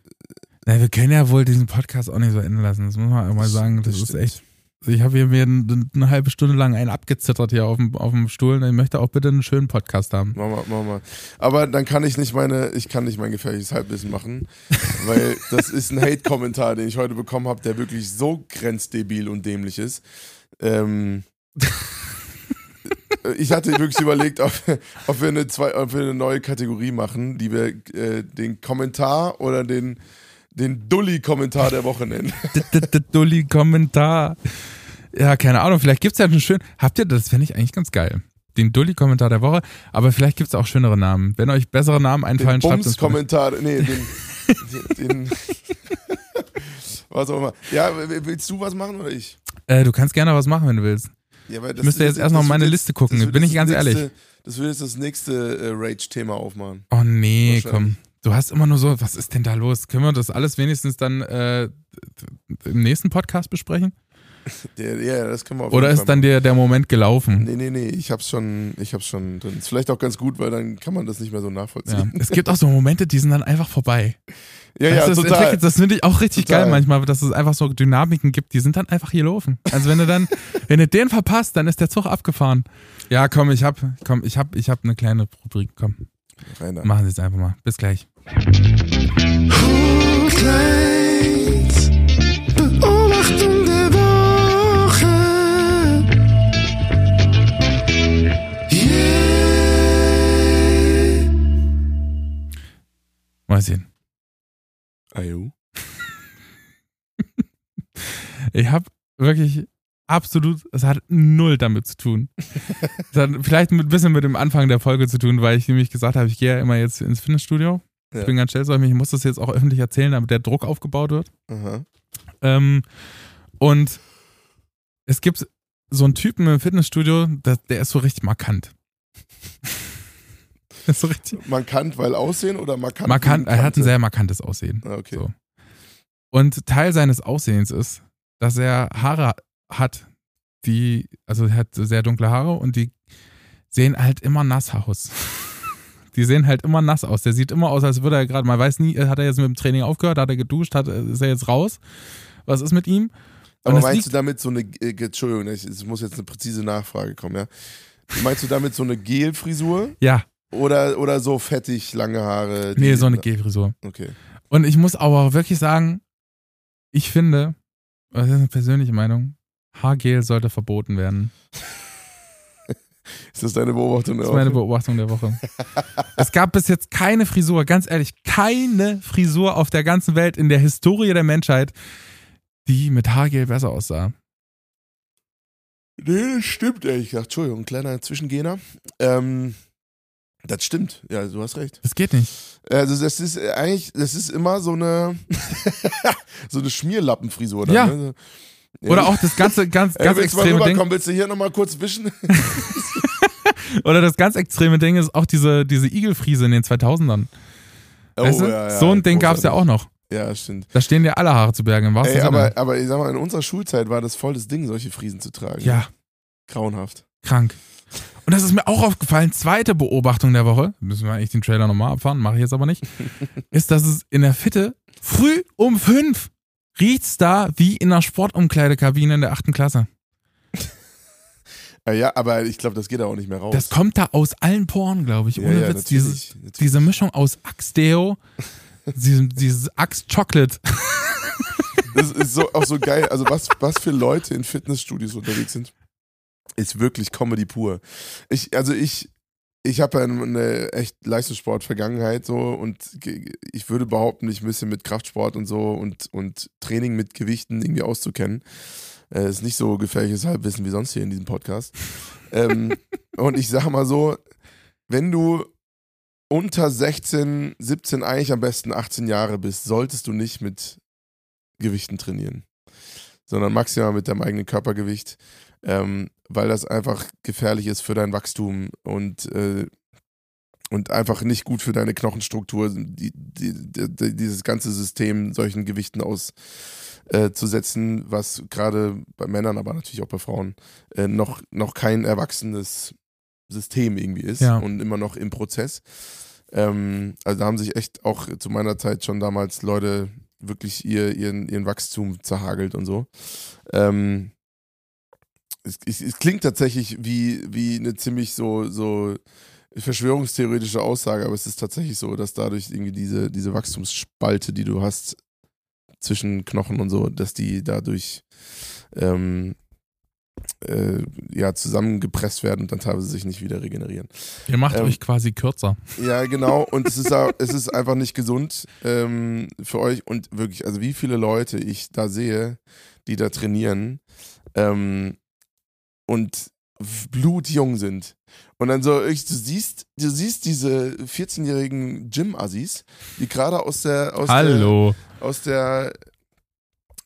na, wir können ja wohl diesen Podcast auch nicht so enden lassen. Das muss man mal sagen. Das, das ist echt. Ich habe hier mir eine, eine, halbe Stunde lang einen abgezittert hier auf dem, auf dem Stuhl ich möchte auch bitte einen schönen Podcast haben. Mach mal, mach mal. Aber dann kann ich nicht meine, ich kann nicht mein gefährliches Halbwissen machen, weil das ist ein Hate-Kommentar, den ich heute bekommen habe, der wirklich so grenzdebil und dämlich ist. Ähm, ich hatte wirklich überlegt, ob, ob, wir eine zwei, ob wir eine neue Kategorie machen, die wir äh, den Kommentar oder den den Dulli-Kommentar der Woche nennen. Dulli-Kommentar. Ja, keine Ahnung, vielleicht gibt es ja einen schönen. Habt ihr, das fände ich eigentlich ganz geil. Den Dulli-Kommentar der Woche, aber vielleicht gibt es auch schönere Namen. Wenn euch bessere Namen einfallen, den schreibt uns. Kommentar, nee, den. den, den was auch immer. Ja, willst du was machen oder ich? Äh, du kannst gerne was machen, wenn du willst. Ja, das, ich müsste jetzt erst noch meine Liste gucken, bin ich ganz nächste, ehrlich. Das will jetzt das nächste äh, Rage-Thema aufmachen. Oh nee, komm. Du hast immer nur so, was ist denn da los? Können wir das alles wenigstens dann äh, im nächsten Podcast besprechen? Der, ja, das können wir auf Oder ist dann der, der Moment gelaufen? Nee, nee, nee, ich hab's schon, ich hab's schon drin. Ist vielleicht auch ganz gut, weil dann kann man das nicht mehr so Ja. nachvollziehen. Es gibt auch so Momente, die sind dann einfach vorbei. Ja, ja, das total. Das finde ich auch richtig Total. geil manchmal, dass es einfach so Dynamiken gibt, die sind dann einfach hier laufen. Also wenn du dann, wenn du den verpasst, dann ist der Zug abgefahren. Ja, komm, ich hab, komm, ich hab, ich hab eine kleine Rubrik. Komm, Rainer. machen Sie es einfach mal. Bis gleich. Kleins, Beobachtung der Woche. Yeah. Mal sehen. Ayu. Ich habe wirklich absolut, es hat null damit zu tun. Es hat vielleicht mit, ein bisschen mit dem Anfang der Folge zu tun, weil ich nämlich gesagt habe, ich gehe ja immer jetzt ins Fitnessstudio. Ja. Ich bin ganz stellsäumig, ich muss das jetzt auch öffentlich erzählen, damit der Druck aufgebaut wird. Ähm, und es gibt so einen Typen im Fitnessstudio, der, der ist so richtig markant. ist so richtig Markant, weil Aussehen oder markant? markant. Er hat ein sehr markantes Aussehen. Ah, Okay. So. Und Teil seines Aussehens ist, dass er Haare hat, die, also er hat sehr dunkle Haare und die sehen halt immer nass aus. Die sehen halt immer nass aus. Der sieht immer aus, als würde er gerade, man weiß nie, hat er jetzt mit dem Training aufgehört, hat er geduscht, hat, ist er jetzt raus? Was ist mit ihm? Aber meinst liegt- du damit so eine, äh, Entschuldigung, es muss jetzt eine präzise Nachfrage kommen, ja? Meinst du damit so eine Gelfrisur Ja, oder, oder so fettig, lange Haare? nee, so eine G-Frisur. Okay. Und ich muss aber wirklich sagen, ich finde, das ist eine persönliche Meinung, Haargel sollte verboten werden. Ist das deine Beobachtung? Das ist meine Beobachtung der Woche. es gab bis jetzt keine Frisur, ganz ehrlich, keine Frisur auf der ganzen Welt in der Historie der Menschheit, die mit Haargel besser aussah. Nee, das stimmt, ehrlich gesagt. Entschuldigung, kleiner Zwischengener. Ähm, das stimmt, ja, du hast recht. Das geht nicht. Also das ist eigentlich, das ist immer so eine so eine Schmierlappenfrisur. Dann, Ja. Ne? Oder auch das ganze, ganz, Ey, ganz mal extreme Ding. rüberkommen? Willst du hier nochmal kurz wischen? Oder das ganz extreme Ding ist auch diese, diese Igelfriese in den 2000ern. Oh, weißt du? ja, ja, so ein Ding gab es ja auch noch. Ja, stimmt. Da stehen dir alle Haare zu Bergen im wahrsten Ey, Sinne. aber, aber ich sag mal, in unserer Schulzeit war das voll das Ding, solche Friesen zu tragen. ja, Grauenhaft. krank. Und das ist mir auch aufgefallen, zweite Beobachtung der Woche, müssen wir eigentlich den Trailer nochmal abfahren, mache ich jetzt aber nicht, ist, dass es in der Fitte früh um fünf riecht's da wie in einer Sportumkleidekabine in der achten Klasse. Ja, ja aber ich glaube, das geht auch nicht mehr raus. Das kommt da aus allen Poren, glaube ich. ja, Ohne ja, Witz. natürlich, Dieses, natürlich. diese Mischung aus Axe-Deo, diesem- dieses Axe-Chocolate. Das ist so, auch so geil. Also was, was für Leute in Fitnessstudios unterwegs sind, ist wirklich Comedy pur. Ich, also ich, ich habe ja eine echt Leistungssport-Vergangenheit so und ich würde behaupten, ich müsste mit Kraftsport und so und, und Training mit Gewichten irgendwie auszukennen. Äh, ist nicht so gefährliches Halbwissen wie sonst hier in diesem Podcast. ähm, und ich sage mal so, wenn du unter 16, 17, eigentlich am besten 18 Jahre bist, solltest du nicht mit Gewichten trainieren, sondern maximal mit deinem eigenen Körpergewicht, ähm, weil das einfach gefährlich ist für dein Wachstum und, äh, und einfach nicht gut für deine Knochenstruktur, die, die, die, dieses ganze System solchen Gewichten auszusetzen, was gerade bei Männern, aber natürlich auch bei Frauen, äh, noch, noch kein erwachsenes System irgendwie ist Ja. und immer noch im Prozess. Ähm, also da haben sich echt auch zu meiner Zeit schon damals Leute wirklich ihr, ihren, ihren Wachstum zerhagelt und so. Ähm, es, es, es klingt tatsächlich wie, wie eine ziemlich so, so verschwörungstheoretische Aussage, aber es ist tatsächlich so, dass dadurch irgendwie diese, diese Wachstumsspalte, die du hast zwischen Knochen und so, dass die dadurch ähm, äh, ja, zusammengepresst werden und dann teilweise sich nicht wieder regenerieren. Ihr macht Ähm, euch quasi kürzer. Ja, genau. Und es ist, es ist einfach nicht gesund ähm, für euch. Und wirklich, also wie viele Leute ich da sehe, die da trainieren ähm, und blutjung sind. Und dann so, ich, du siehst, du siehst diese 14-jährigen Gym-Assis, die gerade aus der, aus der, Hallo. aus der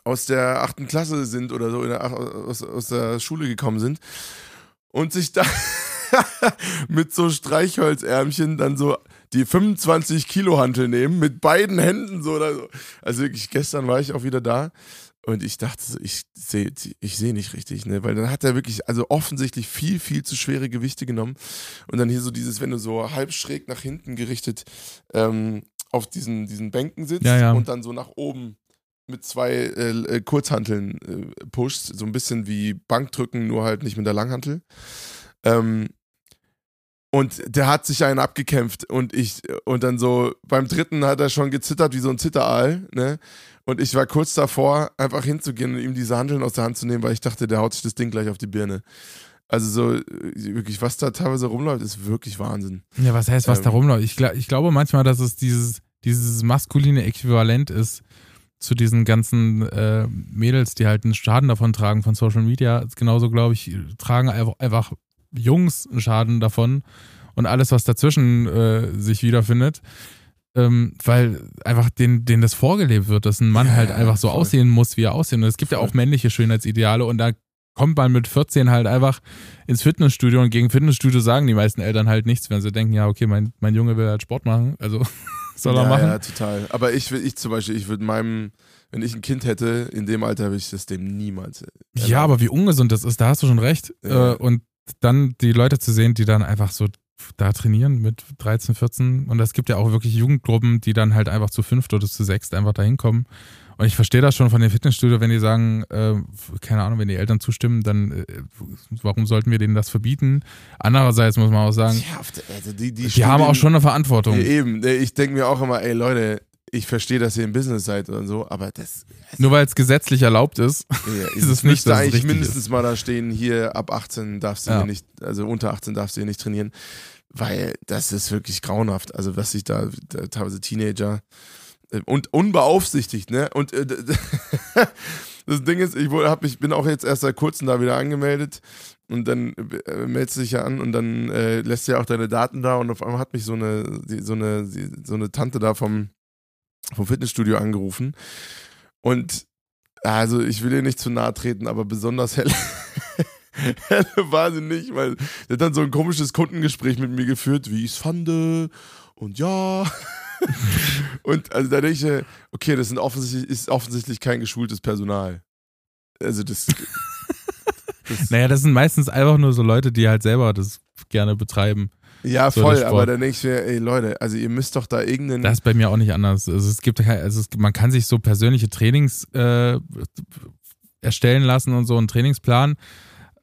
aus der achten Klasse sind oder so der, aus, aus der Schule gekommen sind und sich da mit so Streichholzärmchen dann so die 25 Kilo Hantel nehmen mit beiden Händen so oder so. Also wirklich gestern war ich auch wieder da Und ich dachte, so, ich sehe ich seh nicht richtig, ne? Weil dann hat er wirklich, also offensichtlich viel, viel zu schwere Gewichte genommen. Und dann hier so dieses, wenn du so halb schräg nach hinten gerichtet ähm, auf diesen, diesen Bänken sitzt Ja, ja. und dann so nach oben mit zwei äh, äh, Kurzhanteln äh, pushst, so ein bisschen wie Bankdrücken, nur halt nicht mit der Langhantel. Ähm, und der hat sich einen abgekämpft und ich, und dann so, beim dritten hat er schon gezittert wie so ein Zitteraal, ne? Und ich war kurz davor, einfach hinzugehen und ihm diese Handeln aus der Hand zu nehmen, weil ich dachte, der haut sich das Ding gleich auf die Birne. Also so, äh, wirklich, was da teilweise rumläuft, ist wirklich Wahnsinn. Ja, was heißt, was Ähm. da rumläuft? Ich, gla- ich glaube manchmal, dass es dieses, dieses maskuline Äquivalent ist zu diesen ganzen äh, Mädels, die halt einen Schaden davon tragen von Social Media. Genauso, glaube ich, tragen einfach, einfach Jungs einen Schaden davon und alles, was dazwischen äh, sich wiederfindet. Ähm, weil einfach denen, denen das vorgelebt wird, dass ein Mann Ja, halt ja, einfach so voll. aussehen muss, wie er aussehen. Und es gibt ja Voll. auch männliche Schönheitsideale und da kommt man mit 14 halt einfach ins Fitnessstudio und gegen Fitnessstudio sagen die meisten Eltern halt nichts, wenn sie denken, ja, okay, mein, mein Junge will halt Sport machen, also soll er ja, machen. Ja, total. Aber ich, will- ich zum Beispiel, ich würde meinem, wenn ich ein Kind hätte, in dem Alter würde ich das dem niemals. Ja, aber wie ungesund das ist, da hast du schon recht. Ja. Äh, und dann die Leute zu sehen, die dann einfach so da trainieren mit 13, 14. Und es gibt ja auch wirklich Jugendgruppen, die dann halt einfach zu fünft oder zu sechst einfach dahin kommen. Und ich verstehe das schon von den Fitnessstudio, wenn die sagen, äh, keine Ahnung, wenn die Eltern zustimmen, dann äh, warum sollten wir denen das verbieten? Andererseits muss man auch sagen, Ja, also die, die, die haben auch schon eine Verantwortung. Ja, eben, ich denke mir auch immer, ey Leute, ich verstehe, dass ihr im Business seid und so, aber das Nur weil es gesetzlich erlaubt ist. ja, Ist es nicht, dass eigentlich mindestens mal da stehen, hier ab 18 darfst du Ja. hier nicht, also unter 18 darfst du hier nicht trainieren, weil das ist wirklich grauenhaft. Also was sich da, da teilweise Teenager äh, und unbeaufsichtigt, ne? Und äh, das Ding ist, ich wurde, hab, ich bin auch jetzt erst seit kurzem da wieder angemeldet und dann äh, meldest du dich ja an und dann äh, lässt du ja auch deine Daten da und auf einmal hat mich so eine, die- so eine, die- so eine Tante da vom, vom Fitnessstudio angerufen und also ich will ihr nicht zu nahe treten, aber besonders helle, helle war sie nicht, weil sie hat dann so ein komisches Kundengespräch mit mir geführt, wie ich es fand und ja. und also da denke ich, okay, das sind offensichtlich, ist offensichtlich kein geschultes Personal. Also das, das Naja, das sind meistens einfach nur so Leute, die halt selber das gerne betreiben. Ja so voll, aber dann denke ich mir, ey Leute, also ihr müsst doch da irgendeinen Das ist bei mir auch nicht anders. Also es gibt also es, man kann sich so persönliche Trainings äh, erstellen lassen und so einen Trainingsplan.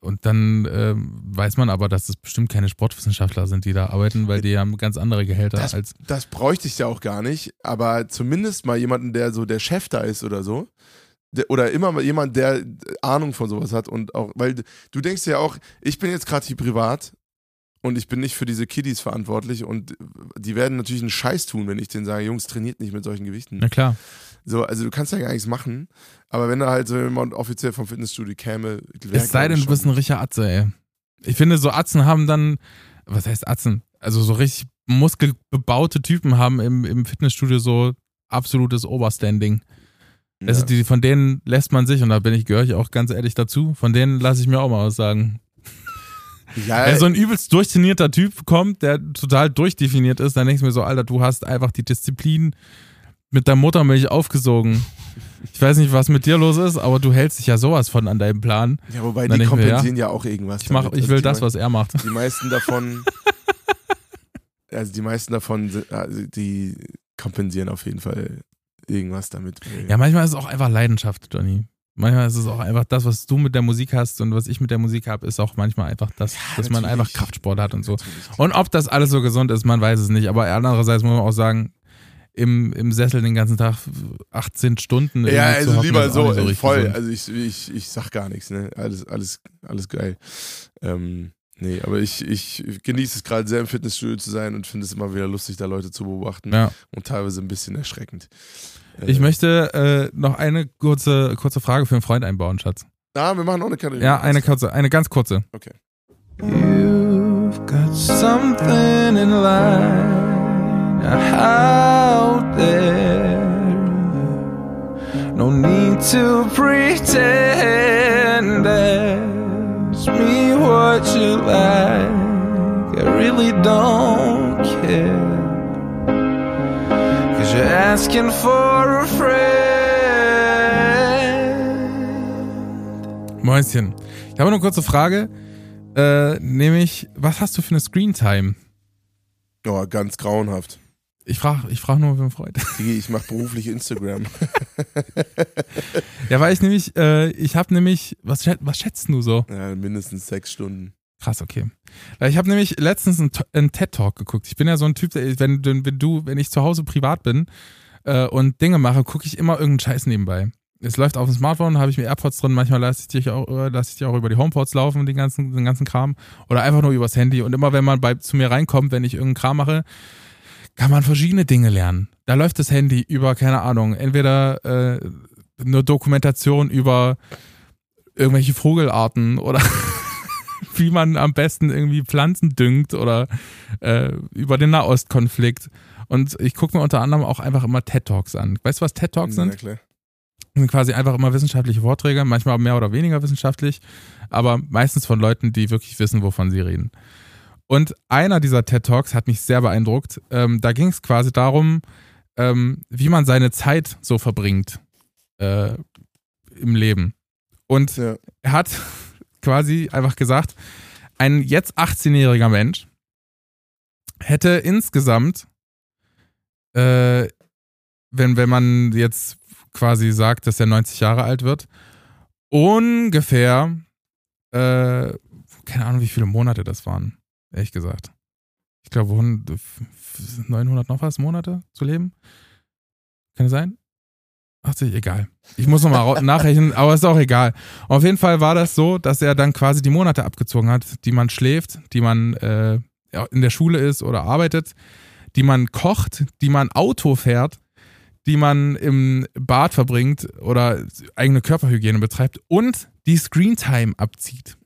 Und dann ähm, weiß man aber, dass es bestimmt keine Sportwissenschaftler sind, die da arbeiten, weil die haben ganz andere Gehälter Das, als. das bräuchte ich ja auch gar nicht, aber zumindest mal jemanden, der so der Chef da ist oder so. Der, oder immer mal jemand, der Ahnung von sowas hat und auch, weil du denkst ja auch, ich bin jetzt gerade hier privat und ich bin nicht für diese Kiddies verantwortlich und die werden natürlich einen Scheiß tun, wenn ich denen sage, Jungs, trainiert nicht mit solchen Gewichten. Na klar. So, also du kannst ja gar nichts machen, aber wenn da halt so jemand offiziell vom Fitnessstudio käme, Es sei denn, du bist ein richtiger Atze, ey. Ich finde, so Atzen haben dann, was heißt Atzen? Also so richtig muskelbebaute Typen haben im, im Fitnessstudio so absolutes Oberstanding. Also ja. die, von denen lässt man sich, und da bin ich, gehöre ich auch ganz ehrlich dazu, von denen lasse ich mir auch mal was sagen. Ja, Wenn so ein übelst durchtrainierter Typ kommt, der total durchdefiniert ist, dann denkst du mir so, Alter, du hast einfach die Disziplin mit der Muttermilch aufgesogen. Ich weiß nicht, was mit dir los ist, aber du hältst dich ja sowas von an deinem Plan. ja, wobei die ich mir, kompensieren ja. auch irgendwas. Ich, mach, damit. ich Also will das, was er macht. Die meisten davon, also die meisten davon, also die kompensieren auf jeden Fall irgendwas damit. Ja, manchmal ist es auch einfach Leidenschaft, Johnny. Manchmal ist es auch einfach das, was du mit der Musik hast und was ich mit der Musik habe, ist auch manchmal einfach das, dass man einfach Kraftsport hat und so. Natürlich. Und ob das alles so gesund ist, man weiß es nicht. Aber andererseits muss man auch sagen, im, im Sessel den ganzen Tag 18 Stunden. Ja, also hocken, lieber so, richtig voll. gesund. Also ich, ich, ich sag gar nichts, ne? Alles, alles, alles geil. Ähm, nee, aber ich, ich genieße es gerade sehr im Fitnessstudio zu sein und finde es immer wieder lustig, da Leute zu beobachten Ja. und teilweise ein bisschen erschreckend. Äh, Ich möchte äh, noch eine kurze, kurze Frage für einen Freund einbauen, Schatz. Ah, wir machen auch eine Kategorie. Ja, eine kurze, eine ganz kurze. Okay. You've got something in line out there. No need to pretend. Ask me what you like. I really don't care. Cause you're asking for a friend. Mäuschen. Ich habe noch eine kurze Frage, äh, nämlich, was hast du für eine Screentime? Oh, ganz grauenhaft. Ich frage ich frag nur Freund. Digi, Ich mache beruflich Instagram. Ja, weil ich nämlich, äh, ich habe nämlich, was, was schätzt du so? Ja, mindestens sechs Stunden. Krass, okay. Weil ich habe nämlich letztens einen, einen TED-Talk geguckt. Ich bin ja so ein Typ, der, wenn, wenn, wenn du, wenn ich zu Hause privat bin äh, und Dinge mache, gucke ich immer irgendeinen Scheiß nebenbei. Es läuft auf dem Smartphone, habe ich mir AirPods drin, manchmal lasse ich dich auch, äh, lasse ich dich auch über die HomePods laufen, den ganzen, den ganzen Kram. Oder einfach nur übers Handy. Und immer wenn man bei, zu mir reinkommt, wenn ich irgendeinen Kram mache, kann man verschiedene Dinge lernen. Da läuft das Handy über, keine Ahnung, entweder äh, eine Dokumentation über irgendwelche Vogelarten oder wie man am besten irgendwie Pflanzen düngt oder äh, über den Nahostkonflikt. Und ich gucke mir unter anderem auch einfach immer TED-Talks an. Weißt du, was TED-Talks Ja, sind? klar. Das sind quasi einfach immer wissenschaftliche Vorträge, manchmal mehr oder weniger wissenschaftlich, aber meistens von Leuten, die wirklich wissen, wovon sie reden. Und einer dieser TED Talks hat mich sehr beeindruckt. Ähm, da ging es quasi darum, ähm, wie man seine Zeit so verbringt äh, im Leben. Und Ja. er hat quasi einfach gesagt, ein jetzt 18-jähriger Mensch hätte insgesamt, äh, wenn, wenn man jetzt quasi sagt, dass er 90 Jahre alt wird, ungefähr, äh, keine Ahnung, wie viele Monate das waren, ehrlich gesagt. Ich glaube, 100 900 noch was Monate zu leben. Kann es sein? 80, egal. Ich muss nochmal nachrechnen, aber ist auch egal. Auf jeden Fall war das so, dass er dann quasi die Monate abgezogen hat, die man schläft, die man äh, in der Schule ist oder arbeitet, die man kocht, die man Auto fährt, die man im Bad verbringt oder eigene Körperhygiene betreibt und die Screentime abzieht.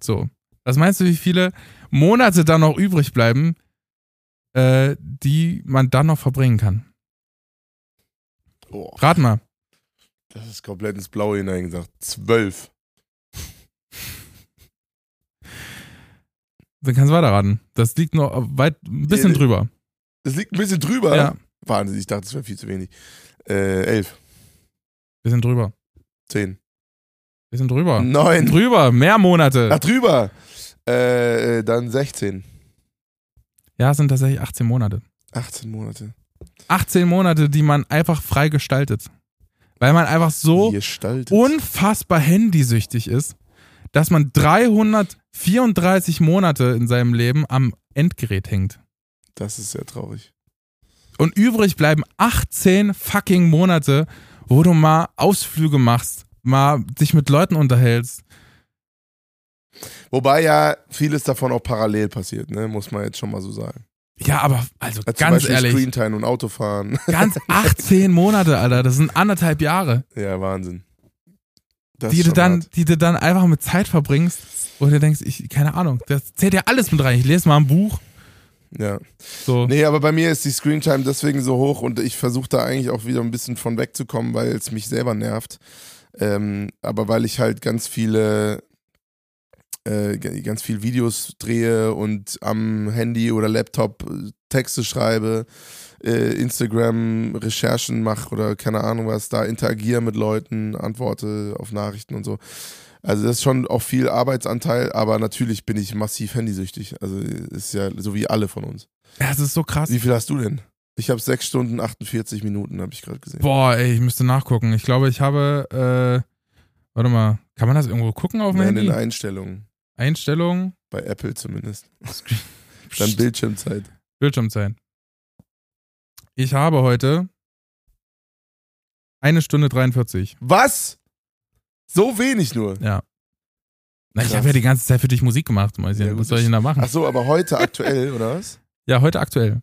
So. Was meinst du, wie viele Monate dann noch übrig bleiben, äh, die man dann noch verbringen kann? Oh, Rat mal. das ist komplett ins Blaue hineingesagt. Zwölf. Dann kannst du weiterraten. Das liegt noch weit, ein bisschen Ja, drüber. Das liegt ein bisschen drüber. Ja, Wahnsinn, ich dachte, das wäre viel zu wenig. Äh, elf. bisschen drüber. Zehn. Bisschen drüber. Neun. Drüber, mehr Monate. Ach, drüber. Äh, äh, dann 16. Ja, sind tatsächlich 18 Monate. 18 Monate. 18 Monate, die man einfach frei gestaltet. Weil man einfach so Gestaltet. unfassbar handysüchtig ist, dass man 334 Monate in seinem Leben am Endgerät hängt. Das ist sehr traurig. Und übrig bleiben 18 fucking Monate, wo du mal Ausflüge machst, mal dich mit Leuten unterhältst. Wobei ja vieles davon auch parallel passiert, ne? muss man jetzt schon mal so sagen. Ja, aber also zum ganz ehrlich, Screentime und Autofahren. ganz 18 Monate, Alter, das sind anderthalb Jahre, ja, Wahnsinn. Das die du, dann, hart. die du dann einfach mit Zeit verbringst, wo du denkst, ich, keine Ahnung, das zählt ja alles mit rein. Ich lese mal ein Buch, Ja. so. Nee, aber bei mir ist die Screentime deswegen so hoch und ich versuche da eigentlich auch wieder ein bisschen von wegzukommen, weil es mich selber nervt. Ähm, aber weil ich halt ganz viele, äh, ganz viel Videos drehe und am Handy oder Laptop äh, Texte schreibe, äh, Instagram Recherchen mache oder keine Ahnung was, da interagiere mit Leuten, antworte auf Nachrichten und so. Also das ist schon auch viel Arbeitsanteil, aber natürlich bin ich massiv handysüchtig. Also ist ja so wie alle von uns. Ja, das ist so krass. Wie viel hast du denn? Ich habe 6 Stunden 48 Minuten, habe ich gerade gesehen. Boah, ey, ich müsste nachgucken. Ich glaube, ich habe, äh, warte mal, kann man das irgendwo gucken auf dem Ja, in Handy? den Einstellungen, Einstellungen, bei Apple zumindest. Dann Bildschirmzeit. Bildschirmzeit. Ich habe heute eine Stunde 43. Was? So wenig nur. Ja. Na, ich habe ja die ganze Zeit für dich Musik gemacht, Mäuschen. Ja, Was soll ich denn da machen? Ach so, aber heute aktuell, oder was? Ja, heute aktuell.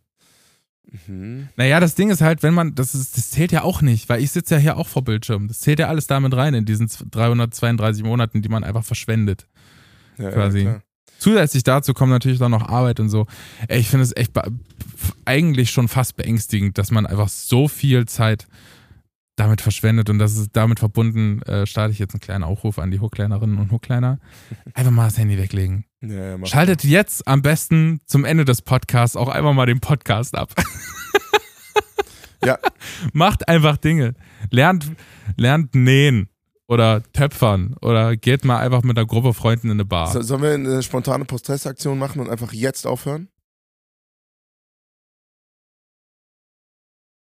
Mhm. Naja, das Ding ist halt, wenn man, das, ist, das zählt ja auch nicht, weil ich sitze ja hier auch vor Bildschirm. Das zählt ja alles damit rein in diesen 332 Monaten, die man einfach verschwendet. Ja, Quasi. Ja. Zusätzlich dazu kommt natürlich dann noch Arbeit und so. Ey, ich finde es echt eigentlich schon fast beängstigend, dass man einfach so viel Zeit damit verschwendet und das ist damit verbunden, äh, starte ich jetzt einen kleinen Aufruf an die Hooklinerinnen und Hookliner. Einfach mal das Handy weglegen. ja, ja. Schaltet jetzt am besten zum Ende des Podcasts auch einfach mal den Podcast ab. Ja. Macht einfach Dinge. Lernt, lernt nähen oder töpfern oder geht mal einfach mit einer Gruppe Freunden in eine Bar. So, sollen wir eine spontane Protestaktion machen und einfach jetzt aufhören?